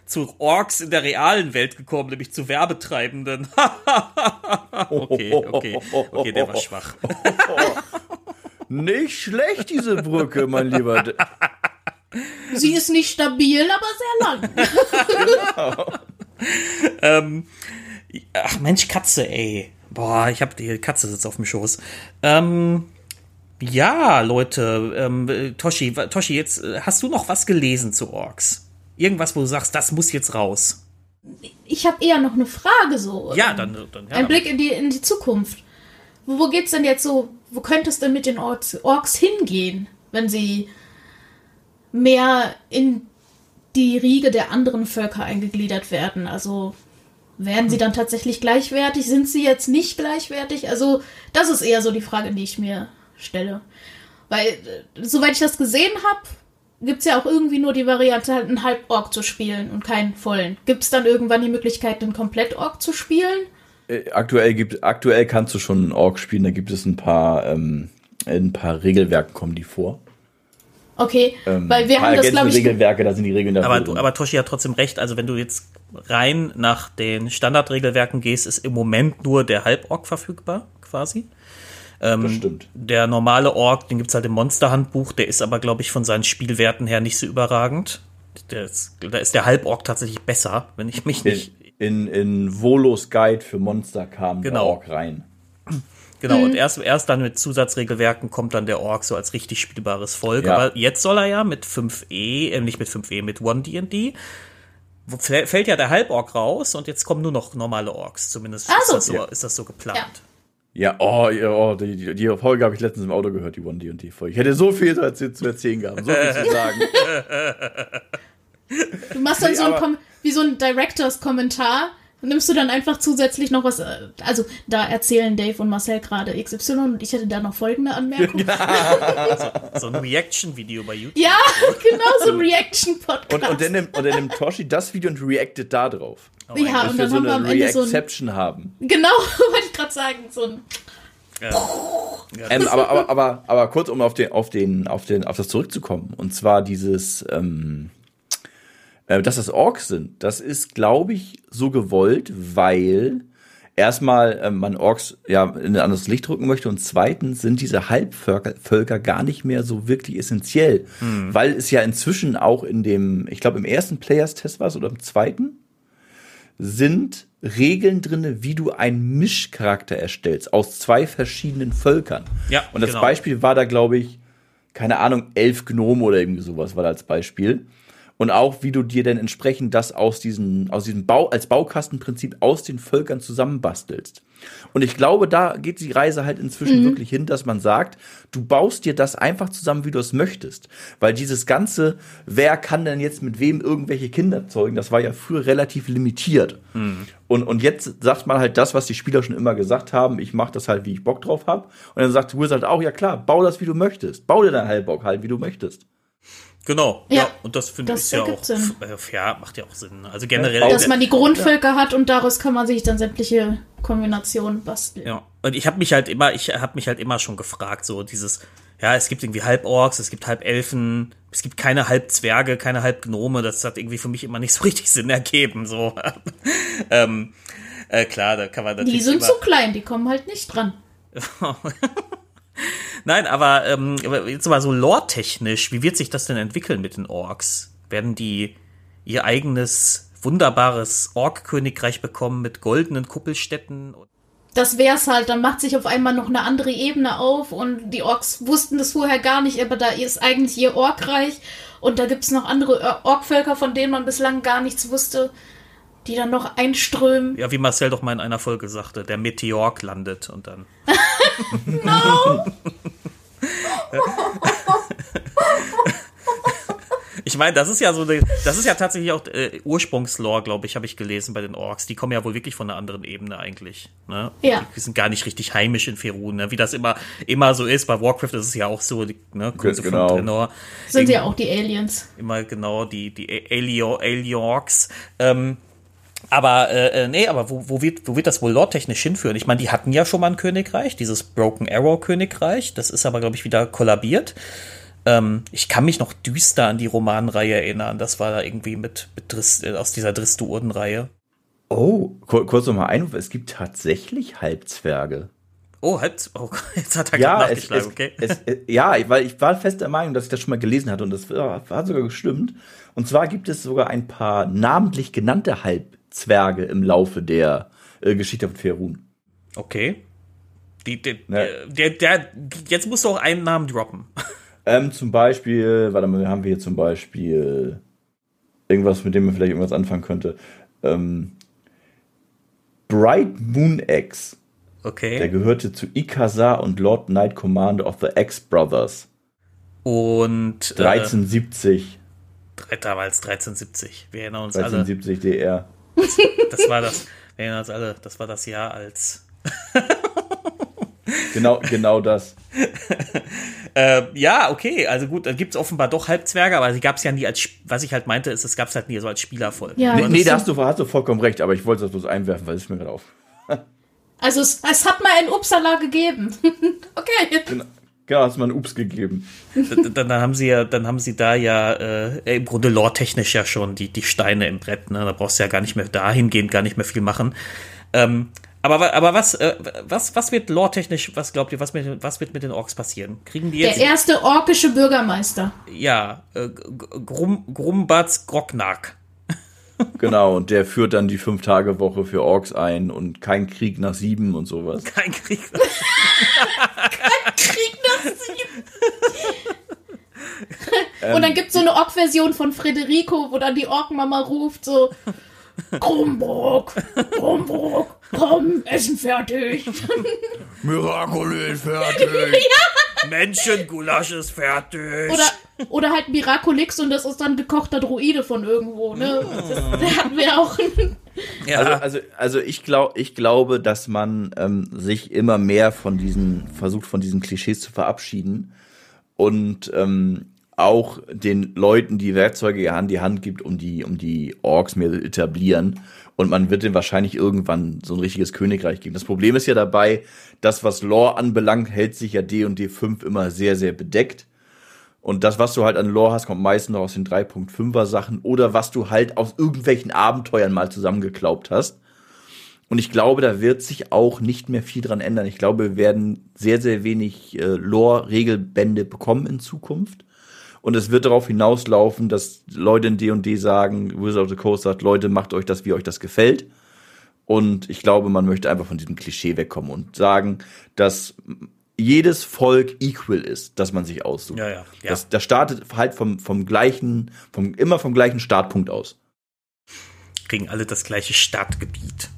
zu Orks in der realen Welt gekommen, nämlich zu Werbetreibenden. okay, okay, okay, der war schwach. Nicht schlecht, diese Brücke, mein Lieber. D- Sie ist nicht stabil, aber sehr lang. Ach Mensch, Katze, ey. Boah, ich hab die Katze sitzt auf dem Schoß. Ähm, ja, Leute, ähm, äh, Toshi, Toshi, jetzt äh, hast du noch was gelesen zu Orks? Irgendwas, wo du sagst, das muss jetzt raus. Ich habe eher noch eine Frage so. Ja, dann, dann ja, Ein Blick in die, in die Zukunft. Wo, wo geht's denn jetzt so, wo könnte es denn mit den Orks, Orks hingehen, wenn sie mehr in die Riege der anderen Völker eingegliedert werden? Also werden sie dann tatsächlich gleichwertig? Sind sie jetzt nicht gleichwertig? Also das ist eher so die Frage, die ich mir stelle. Weil, äh, soweit ich das gesehen habe, gibt's ja auch irgendwie nur die Variante, halt einen Halb-Ork zu spielen und keinen vollen. Gibt's dann irgendwann die Möglichkeit, einen Komplett-Ork zu spielen? Äh, aktuell gibt, aktuell kannst du schon einen Ork spielen, da gibt es ein paar, ähm, ein paar Regelwerke kommen die vor. Okay, Ähm, weil wir haben das, glaube ich, Regelwerke, da sind die Regeln dafür. Aber, aber Toshi hat trotzdem recht. Also wenn du jetzt rein nach den Standardregelwerken gehst, ist im Moment nur der Halborg verfügbar, quasi. Das stimmt. Der normale Ork, den gibt's halt im Monsterhandbuch, der ist aber, glaube ich, von seinen Spielwerten her nicht so überragend. Der ist, da ist der Halborg tatsächlich besser, wenn ich mich nicht. In, in, in Volos Guide für Monster kam Genau. der Ork rein. Genau, Mhm. und erst, erst dann mit Zusatzregelwerken kommt dann der Ork so als richtig spielbares Volk. Ja. Aber jetzt soll er ja mit 5e, äh, nicht mit 5e, mit 1D&D, wo fäll- fällt ja der Halborg raus und jetzt kommen nur noch normale Orks. Zumindest Ach ist, das so, Ja. ist das so geplant. Ja. Ja, oh, ja, oh die, die, die Folge habe ich letztens im Auto gehört, die One D&D Folge. Ich hätte so viel zu erzählen, zu erzählen gehabt, so viel zu sagen. du machst dann Nee, so ein wie so ein Directors-Kommentar. Nimmst du dann einfach zusätzlich noch was, äh, also da erzählen Dave und Marcel gerade XY und ich hätte da noch folgende Anmerkung. So ein Reaction-Video bei YouTube. Ja, genau, so ein Reaction-Podcast. Und, und, dann nimmt, und dann nimmt Toshi das Video und reactet da drauf. Ja, Dass und wir dann so haben wir eine am Ende so ein, haben. genau, wollte ich gerade sagen, so ein, Ähm, aber, aber, aber, aber kurz, um auf den, auf den, auf den, auf das zurückzukommen. Und zwar dieses, ähm, äh, dass das Orks sind. Das ist, glaube ich, so gewollt, weil erstmal ähm, man Orks ja in ein anderes Licht rücken möchte und zweitens sind diese Halbvölker Völker gar nicht mehr so wirklich essentiell, weil es ja inzwischen auch in dem, ich glaube im ersten Players-Test war es oder im zweiten, sind Regeln drinne, wie du einen Mischcharakter erstellst aus zwei verschiedenen Völkern. Ja, Und das genau. Beispiel war da, glaube ich, keine Ahnung, elf Gnome oder irgendwie sowas war da als Beispiel. Und auch, wie du dir denn entsprechend das aus diesen, aus diesem Bau, als Baukastenprinzip aus den Völkern zusammenbastelst. Und ich glaube, da geht die Reise halt inzwischen wirklich hin, dass man sagt, du baust dir das einfach zusammen, wie du es möchtest. Weil dieses ganze, wer kann denn jetzt mit wem irgendwelche Kinder zeugen, das war ja früher relativ limitiert. Und, und jetzt sagt man halt das, was die Spieler schon immer gesagt haben, ich mache das halt, wie ich Bock drauf habe. Und dann sagt Wizard auch, ja klar, bau das, wie du möchtest. Bau dir dein Halbbock halt, wie du möchtest. Genau, Ja, ja. Und das finde ich ja auch, Sinn. äh, ja, macht ja auch Sinn. Also generell. Ja, dass man die Grundvölker hat und daraus kann man sich dann sämtliche Kombinationen basteln. Ja, und ich habe mich halt immer, ich habe mich halt immer schon gefragt, so dieses, ja, es gibt irgendwie Halborks, es gibt Halbelfen, es gibt keine Halbzwerge, keine Halbgnome, das hat irgendwie für mich immer nicht so richtig Sinn ergeben, so. ähm, äh, klar, da kann man natürlich Die sind immer, zu klein, die kommen halt nicht dran. Nein, aber ähm, jetzt mal so lore-technisch, wie wird sich das denn entwickeln mit den Orks? Werden die ihr eigenes wunderbares Ork-Königreich bekommen mit goldenen Kuppelstädten? Das wär's halt, dann macht sich auf einmal noch eine andere Ebene auf und die Orks wussten das vorher gar nicht, aber da ist eigentlich ihr Orkreich und da gibt's noch andere Or- Orkvölker, von denen man bislang gar nichts wusste, die dann noch einströmen. Ja, wie Marcel doch mal in einer Folge sagte, der Meteork landet und dann. Ich meine, das ist ja so eine, das ist ja tatsächlich auch äh, Ursprungslore, glaube ich, habe ich gelesen bei den Orks. Die kommen ja wohl wirklich von einer anderen Ebene eigentlich. Ne? Ja. Die sind gar nicht richtig heimisch in Ferun, ne? wie das immer immer so ist. Bei Warcraft ist es ja auch so, ne? Kunze genau. von Draenor. Sind ja auch die Aliens. immer genau die die Alio Aliorks. Ähm, aber äh, äh, nee, aber wo, wo wird wo wird das wohl lore-technisch hinführen? Ich meine, die hatten ja schon mal ein Königreich, dieses Broken Arrow Königreich. Das ist aber glaube ich wieder kollabiert. Ähm, ich kann mich noch düster an die Romanreihe erinnern. Das war da irgendwie mit, mit Dris, äh, aus dieser Dristuorden-Reihe. Oh, kur kurz nochmal ein, es gibt tatsächlich Halbzwerge. Oh, halt, oh, jetzt hat er Ja, gerade es, nachgeschlagen, es, okay. es, äh, ja, weil ich war fest der Meinung, dass ich das schon mal gelesen hatte und das war, hat sogar gestimmt. Und zwar gibt es sogar ein paar namentlich genannte Halbzwerge im Laufe der äh, Geschichte von Ferun. okay. Die, die, Ne. der, der, jetzt musst du auch einen Namen droppen. Ähm, zum Beispiel, warte mal, haben wir hier zum Beispiel irgendwas, mit dem man vielleicht irgendwas anfangen könnte. Ähm, Bright Moon X, Okay. der gehörte zu Ikazar und Lord Knight Commander of the X Brothers. Und äh, 1370, damals 1370. Wir erinnern uns alle. 1370 DR. Das war das. Wir erinnern uns alle. Das war das Jahr als. Genau, genau das. Äh, ja, okay, also gut, da gibt's offenbar doch Halbzwerge, aber sie gab's ja nie als, was ich halt meinte, ist, es gab's halt nie so als Spielerfolge. Ja. Nee, das nee da hast du, hast du vollkommen recht, aber ich wollte das bloß einwerfen, weil es mir gerade auf. Also es, es hat mal ein Uppsala gegeben. okay. Genau, genau, hast du mal einen Ups gegeben. dann, dann haben sie ja, dann haben sie da ja äh, im Grunde lore-technisch ja schon die, die Steine im Brett, ne? Da brauchst du ja gar nicht mehr dahingehend gar nicht mehr viel machen. Ähm, aber, aber was, äh, was, was wird lore-technisch, was glaubt ihr, was, mit, was wird mit den Orks passieren? Kriegen die Der jetzt, erste orkische Bürgermeister. ja, äh, Grum, Grumbatz Grognak. Genau, und der führt dann die Fünf-Tage-Woche für Orks ein und kein Krieg nach sieben und sowas. Kein Krieg. Krieg nach sieben. Und dann gibt's so eine Ork-Version von Frederico, wo dann die Ork-Mama ruft so, Krumbrook, Krumbrook, komm, Essen fertig. Miraculous fertig! Menschengulasch ist fertig. Oder, oder halt Miraculix und das ist dann gekochter Druide von irgendwo, ne? Das, der hatten wir auch. ja. Also, also, also ich, glaub, ich glaube, dass man ähm, sich immer mehr von diesen, versucht von diesen Klischees zu verabschieden und ähm, auch den Leuten die Werkzeuge an die Hand gibt, um die, um die Orks mehr zu etablieren. Und man wird denen wahrscheinlich irgendwann so ein richtiges Königreich geben. Das Problem ist ja dabei, das, was Lore anbelangt, hält sich ja D&D 5 immer sehr, sehr bedeckt. Und das, was du halt an Lore hast, kommt meistens noch aus den 3.5er Sachen oder was du halt aus irgendwelchen Abenteuern mal zusammengeklaubt hast. Und ich glaube, da wird sich auch nicht mehr viel dran ändern. Ich glaube, wir werden sehr, sehr wenig äh, Lore-Regelbände bekommen in Zukunft. Und es wird darauf hinauslaufen, dass Leute in D&D sagen, Wizard of the Coast sagt, Leute, macht euch das, wie euch das gefällt. Und ich glaube, man möchte einfach von diesem Klischee wegkommen und sagen, dass jedes Volk equal ist, das man sich aussucht. Ja, ja, ja. Das, das startet halt vom, vom gleichen, vom, immer vom gleichen Startpunkt aus. Kriegen alle das gleiche Startgebiet.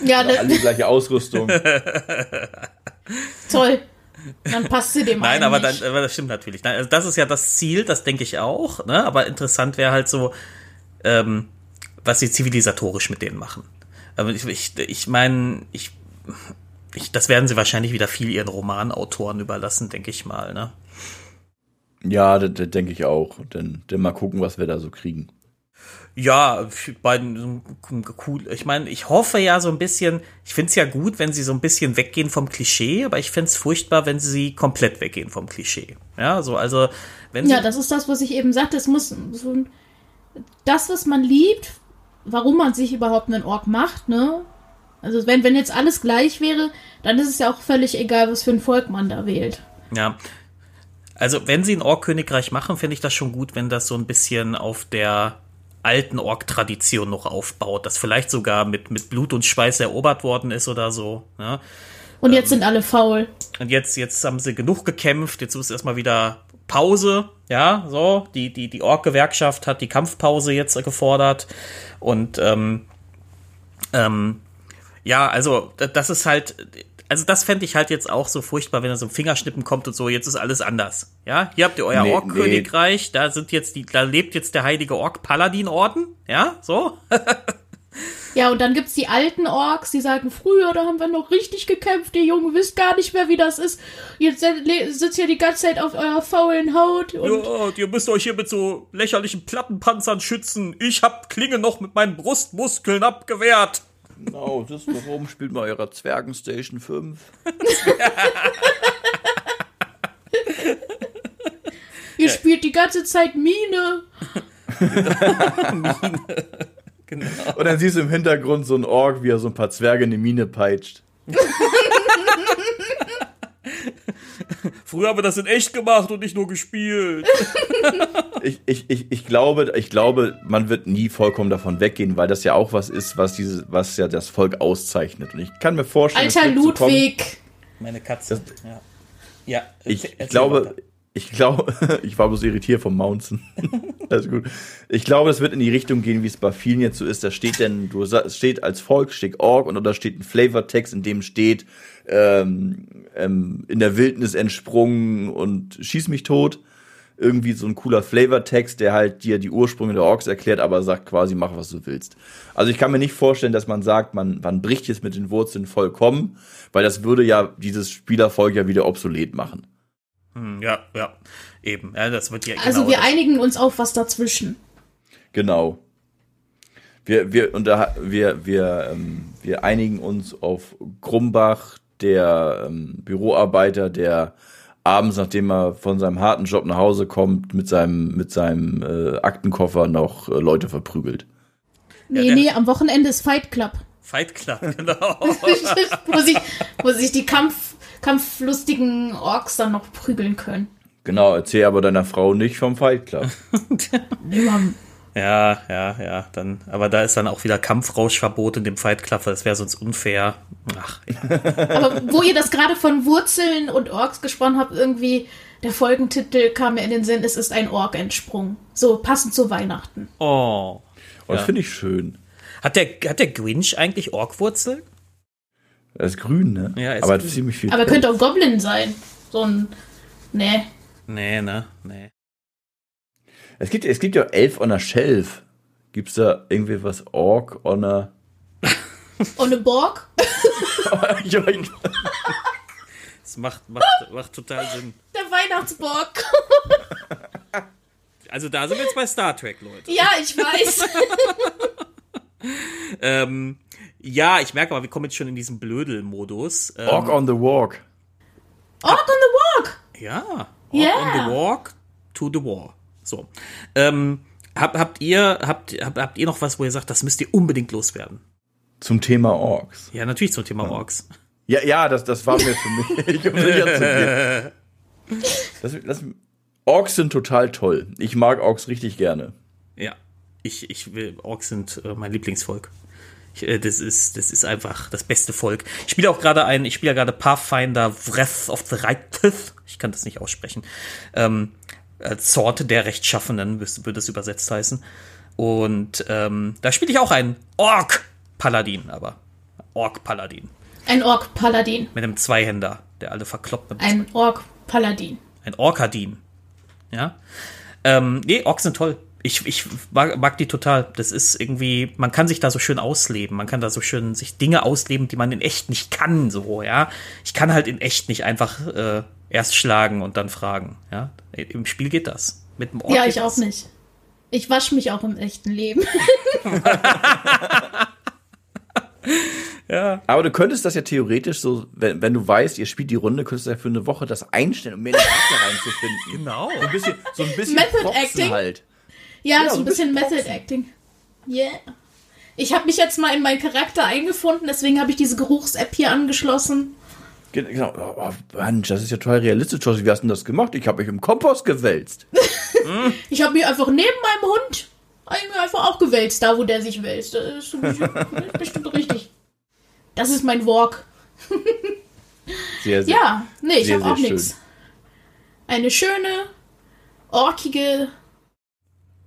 Ja, Alle ne, die gleiche Ausrüstung. toll. Dann passt sie dem Nein, aber, dann, aber das stimmt natürlich. Nein, Also das ist ja das Ziel, das denke ich auch. Ne? Aber interessant wäre halt so, ähm, was sie zivilisatorisch mit denen machen. Aber ich, ich, ich meine, ich, ich, das werden sie wahrscheinlich wieder viel ihren Romanautoren überlassen, denke ich mal. Ne? Ja, das, das denke ich auch. Dann, dann mal gucken, was wir da so kriegen. Ja, für beiden cool. Ich meine, ich hoffe ja so ein bisschen, ich finde es ja gut, wenn sie so ein bisschen weggehen vom Klischee, aber ich fände es furchtbar, wenn sie komplett weggehen vom Klischee. Ja, so, also, wenn sie. Ja, das ist das, was ich eben sagte. Es muss so ein, das, was man liebt, warum man sich überhaupt einen Ork macht, ne? Also wenn, wenn jetzt alles gleich wäre, dann ist es ja auch völlig egal, was für ein Volk man da wählt. Ja. Also, wenn sie ein Ork-Königreich machen, finde ich das schon gut, wenn das so ein bisschen auf der alten Ork-Tradition noch aufbaut, das vielleicht sogar mit, mit Blut und Schweiß erobert worden ist oder so. Ja? Und jetzt sind alle faul. Und jetzt, jetzt haben sie genug gekämpft, jetzt ist erstmal wieder Pause, ja, so. Die, die, die Ork-Gewerkschaft hat die Kampfpause jetzt gefordert. Und ähm, ähm, ja, also da- das ist halt, also das fände ich halt jetzt auch so furchtbar, wenn da so ein Fingerschnippen kommt und so, jetzt ist alles anders. Ja, hier habt ihr euer Nee, Ork-Königreich, da sind jetzt die, da lebt jetzt der heilige Ork-Paladin-Orden, ja, so. Ja, und dann gibt's die alten Orks, die sagen, früher, da haben wir noch richtig gekämpft, ihr Jungen wisst gar nicht mehr, wie das ist. Jetzt sitzt ihr die ganze Zeit auf eurer faulen Haut und Ja, und ihr müsst euch hier mit so lächerlichen Plattenpanzern schützen. Ich hab Klinge noch mit meinen Brustmuskeln abgewehrt. Genau, das warum spielt mal eurer Zwergen Station 5? ihr spielt die ganze Zeit Mine. Genau. Und dann siehst du im Hintergrund so ein Ork, wie er so ein paar Zwerge in die Mine peitscht. Früher haben wir das in echt gemacht und nicht nur gespielt. Ich, ich, ich, ich, glaube, ich glaube, man wird nie vollkommen davon weggehen, weil das ja auch was ist, was, dieses, was ja das Volk auszeichnet. Und ich kann mir vorstellen, es Alter so kommen- Ludwig. Meine Katze. ja. Ja, Ich, glaube, weiter. Ich glaube, ich war bloß irritiert vom Mountain. Alles gut. Ich glaube, es wird in die Richtung gehen, wie es bei vielen jetzt so ist. Da steht denn, du es steht als Volk, steht Org und da steht ein Flavortext, in dem steht, ähm, ähm, in der Wildnis entsprungen und schieß mich tot. Irgendwie so ein cooler Flavortext, der halt dir die Ursprünge der Orks erklärt, aber sagt quasi, mach was du willst. Also ich kann mir nicht vorstellen, dass man sagt, man, man bricht jetzt mit den Wurzeln vollkommen, weil das würde ja dieses Spielervolk ja wieder obsolet machen. Hm, ja, ja, eben. Ja, das wird ja Also genau wir das- einigen uns auf was dazwischen. Genau. Wir, wir, unter, wir, wir, ähm, wir einigen uns auf Grumbach, der ähm, Büroarbeiter, der abends, nachdem er von seinem harten Job nach Hause kommt, mit seinem, mit seinem äh, Aktenkoffer noch äh, Leute verprügelt. Nee, der- nee, am Wochenende ist Fight Club. Fight Club, genau. wo, sich, wo sich die Kampf, kampflustigen Orks dann noch prügeln können. Genau, erzähl aber deiner Frau nicht vom Fight Club. Ja, ja, ja. Dann, aber da ist dann auch wieder Kampfrauschverbot in dem Fight Club, weil das wäre sonst unfair. Ach, ja. Aber wo ihr das gerade von Wurzeln und Orks gesprochen habt, irgendwie der Folgentitel kam mir in den Sinn, es ist ein Ork entsprungen. So passend zu Weihnachten. Oh. Und das Ja. finde ich schön. Hat der, hat der Grinch eigentlich Orkwurzel? Er ist grün, ne? Ja, er ist aber grün. ziemlich viel. Aber könnte auch Goblin sein. So ein. Nee. Nee, ne? Nee. Es gibt, es gibt ja Elf on a Shelf. Gibt's da irgendwie was Ork on a. Und eine Borg? Das macht, macht, macht total Sinn. Der Weihnachtsborg. Also da sind wir jetzt bei Star Trek, Leute. ja, ich weiß. Ähm, ja, ich merke aber, wir kommen jetzt schon in diesen Blödel-Modus. Ähm, Ork on the Walk. Ork on the Walk. Ja. Ork Yeah. on the walk to the war. So. Ähm, hab, habt ihr, habt, habt, habt ihr noch was, wo ihr sagt, das müsst ihr unbedingt loswerden? Zum Thema Orks. Ja, natürlich zum Thema Orks. Ja, ja, das, das war mir für mich, um. Das, das, Orks sind total toll. Ich mag Orks richtig gerne. Ich, ich will, Orks sind äh, mein Lieblingsvolk. Ich, äh, das ist, das ist einfach das beste Volk. Ich spiele auch gerade ein, ich spiele ja gerade Pathfinder Wrath of the Righteous. Ich kann das nicht aussprechen. Ähm, als Sorte der Rechtschaffenen würde es übersetzt heißen. Und ähm, da spiele ich auch einen Ork-Paladin, aber Ork-Paladin. Ein Ork-Paladin. Mit einem Zweihänder, der alle verkloppt Ein Ork-Paladin. ein Orkadin. Ja. Ähm, nee, Orks sind toll. Ich, ich mag, mag die total. Das ist irgendwie, man kann sich da so schön ausleben. Man kann da so schön sich Dinge ausleben, die man in echt nicht kann, so, ja. Ich kann halt in echt nicht einfach äh, erst schlagen und dann fragen, ja. Im Spiel geht das. Mit dem Ork Ja, ich auch das. nicht. Ich wasche mich auch im echten Leben. Aber du könntest das ja theoretisch so, wenn, wenn du weißt, ihr spielt die Runde, könntest du ja für eine Woche das einstellen, um mehr in die Charakter reinzufinden. Genau. So ein bisschen, so ein bisschen Method Acting? halt. Ja, Ja, so ein bisschen Method Acting. Yeah. Ich habe mich jetzt mal in meinen Charakter eingefunden, deswegen habe ich diese Geruchs-App hier angeschlossen. Ge- Genau. Oh, Mensch, das ist ja total realistisch. Wie hast du denn das gemacht? Ich habe mich im Kompost gewälzt. Ich habe mich einfach neben meinem Hund einfach auch gewälzt, da wo der sich wälzt. Das ist bestimmt, richtig. Das ist mein Walk. Sehr, sehr. Ja, nee, ich habe auch nichts. Eine schöne, orkige.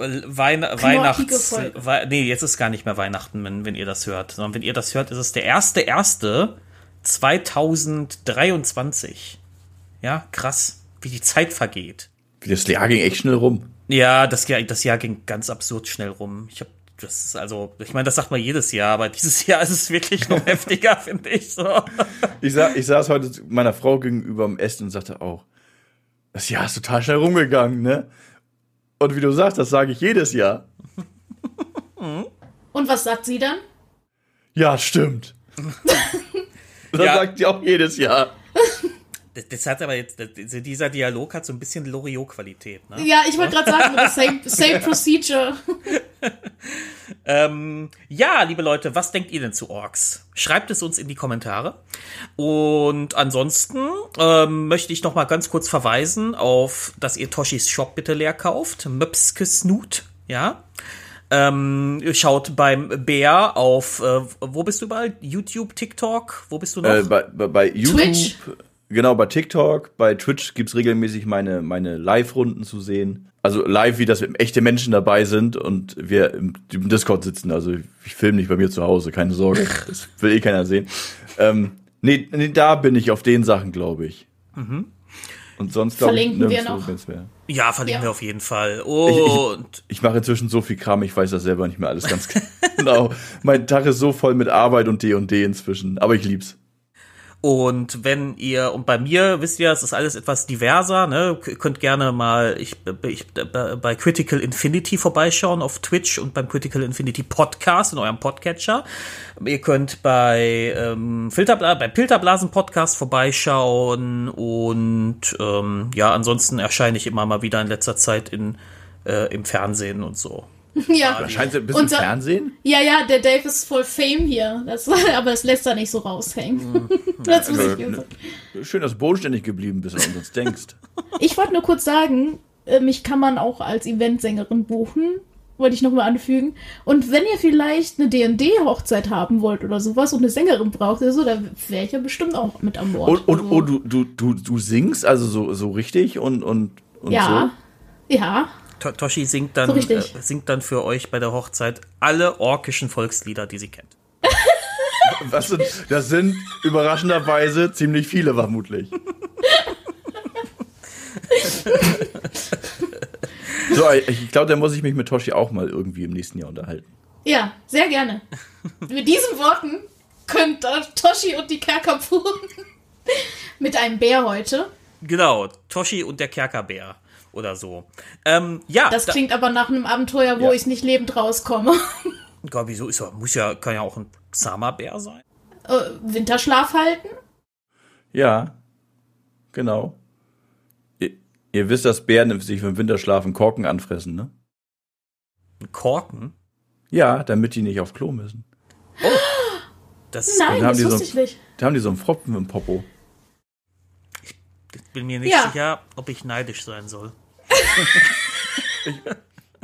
Wein Weihnachts. Folge. Wei nee, jetzt ist gar nicht mehr Weihnachten, wenn, wenn ihr das hört. Sondern wenn ihr das hört, ist es der erste erste 2023. Ja, krass, wie die Zeit vergeht. Das Jahr ging echt schnell rum. Ja, das Jahr, das Jahr ging ganz absurd schnell rum. Ich habe das ist also, ich meine, das sagt man jedes Jahr, aber dieses Jahr ist es wirklich noch heftiger, finde ich so. Ich, sa ich saß heute zu meiner Frau gegenüber am Essen und sagte auch, das Jahr ist total schnell rumgegangen, ne? Und wie du sagst, das sage ich jedes Jahr. Und was sagt sie dann? Ja, stimmt. das Ja. sagt sie auch jedes Jahr. Das, das hat aber jetzt, das, dieser Dialog hat so ein bisschen Loriot-Qualität, ne? Ja, ich wollte gerade sagen, same, same procedure. Ähm, ja, liebe Leute, was denkt ihr denn zu Orks? Schreibt es uns in die Kommentare. Und ansonsten ähm, möchte ich noch mal ganz kurz verweisen auf, dass ihr Toshis Shop bitte leer kauft. Möpske Snoot, ja. Ähm, schaut beim Bär auf, äh, wo bist du überall? YouTube, TikTok, wo bist du noch? Äh, bei, bei, bei YouTube, Twitch. Genau, bei TikTok, bei Twitch gibt's regelmäßig meine, meine Live-Runden zu sehen. Also live, wie das echte Menschen dabei sind und wir im, im Discord sitzen. Also ich filme nicht bei mir zu Hause, keine Sorge. Das will eh keiner sehen. Ähm, nee, nee, da bin ich auf den Sachen, glaube ich. Und sonst glaube ich, Verlinken wir nirgendwo noch. ganz mehr. ja, verlinken ja. wir auf jeden Fall. Ich- Und Ich mache inzwischen so viel Kram, ich weiß das selber nicht mehr alles ganz genau. Mein Tag ist so voll mit Arbeit und D und D inzwischen, aber ich lieb's. Und wenn ihr, und bei mir, wisst ihr, es ist alles etwas diverser, ne? Ihr könnt gerne mal ich, ich, bei Critical Infinity vorbeischauen auf Twitch und beim Critical Infinity Podcast in eurem Podcatcher. Ihr könnt bei ähm, Filterbla beim Filterblasen Podcast vorbeischauen und ähm, ja, ansonsten erscheine ich immer mal wieder in letzter Zeit in, äh, im Fernsehen und so. Ja. Erscheint ein bisschen Unser- Fernsehen? Ja, ja, der Dave ist voll Fame hier. Das, aber das lässt er nicht so raushängen. das muss ich nö. Schön, dass du bodenständig geblieben bist und uns denkst. Ich wollte nur kurz sagen, äh, mich kann man auch als Eventsängerin buchen. Wollte ich nochmal anfügen. Und wenn ihr vielleicht eine D&D-Hochzeit haben wollt oder sowas und eine Sängerin braucht oder so, da wäre ich ja bestimmt auch mit an Bord. Und, und, Also, und du, du, du, du singst also so, so richtig und, und, und ja, ja. To- Toshi singt So dann, äh, richtig. singt dann für euch bei der Hochzeit alle orkischen Volkslieder, die sie kennt. so. Was sind, das sind überraschenderweise ziemlich viele vermutlich. so, ich, ich glaube, da muss ich mich mit Toshi auch mal irgendwie im nächsten Jahr unterhalten. Ja, sehr gerne. Mit diesen Worten könnt äh, Toshi und die Kerkerpuren mit einem Bär heute. Genau, Toshi und der Kerkerbär oder so. Ähm, ja, Das da- klingt aber nach einem Abenteuer, wo Ja. ich nicht lebend rauskomme. Gott, wieso ist er? Muss ja, kann ja auch ein Sama-Bär sein. Äh, Winterschlaf halten? Ja, genau. Ihr, ihr wisst, dass Bären sich für den Winterschlaf einen Korken anfressen, ne? Ein Korken? Ja, damit die nicht aufs Klo müssen. Das ist, Nein, haben das die wusste so- ich nicht. Da haben die so einen Pfropfen im Popo. ich bin mir nicht Ja. sicher, ob ich neidisch sein soll.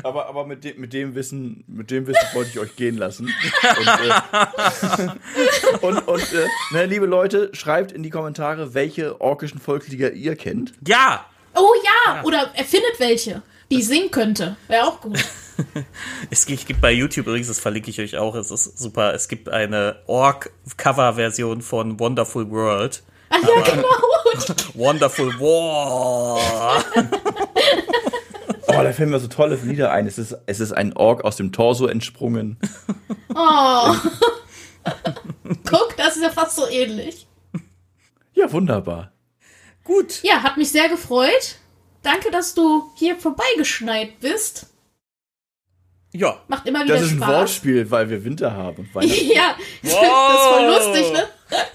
Aber, aber mit, dem, mit dem Wissen, mit dem Wissen wollte ich euch gehen lassen. Und, äh, und, und äh, ne, liebe Leute, schreibt in die Kommentare, welche orkischen Volkslieder ihr kennt. Ja! Oh ja, oder erfindet welche, die ich singen könnte. Wäre auch gut. Es gibt, es gibt bei YouTube übrigens, das verlinke ich euch auch, es ist super. Es gibt eine Ork-Cover-Version von Wonderful World. Ach ja, genau. Wonderful War. Oh, da fällen mir so tolle Lieder ein. Es ist, es ist ein Ork aus dem Torso entsprungen. Oh. Guck, das ist ja fast so ähnlich. Ja, wunderbar. Gut. Ja, hat mich sehr gefreut. Danke, dass du hier vorbeigeschneit bist. Ja. Macht immer wieder Das ist ein Spaß. Wortspiel, weil wir Winter haben. Ja, das ist voll lustig, ne?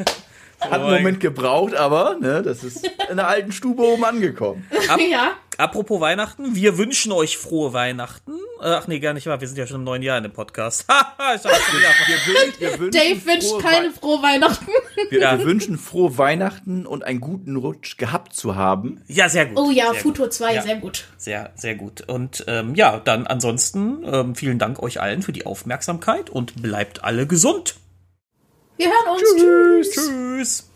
Hat einen Moment gebraucht, aber ne, das ist in der alten Stube oben angekommen. Ja. Apropos Weihnachten, wir wünschen euch frohe Weihnachten. Äh, Ach nee, gar nicht wahr, wir sind ja schon im neuen Jahr in dem Podcast. Haha, ich Wir, wir wünschen Dave wünscht frohe keine frohe Weihnachten. wir, Ja. wir wünschen frohe Weihnachten und einen guten Rutsch gehabt zu haben. ja, sehr gut. Oh ja, sehr Futur gut. 2, Ja. sehr gut. Sehr, sehr gut. Und ähm, ja, dann ansonsten ähm, vielen Dank euch allen für die Aufmerksamkeit und bleibt alle gesund. Wir hören uns. Tschüss. Tschüss.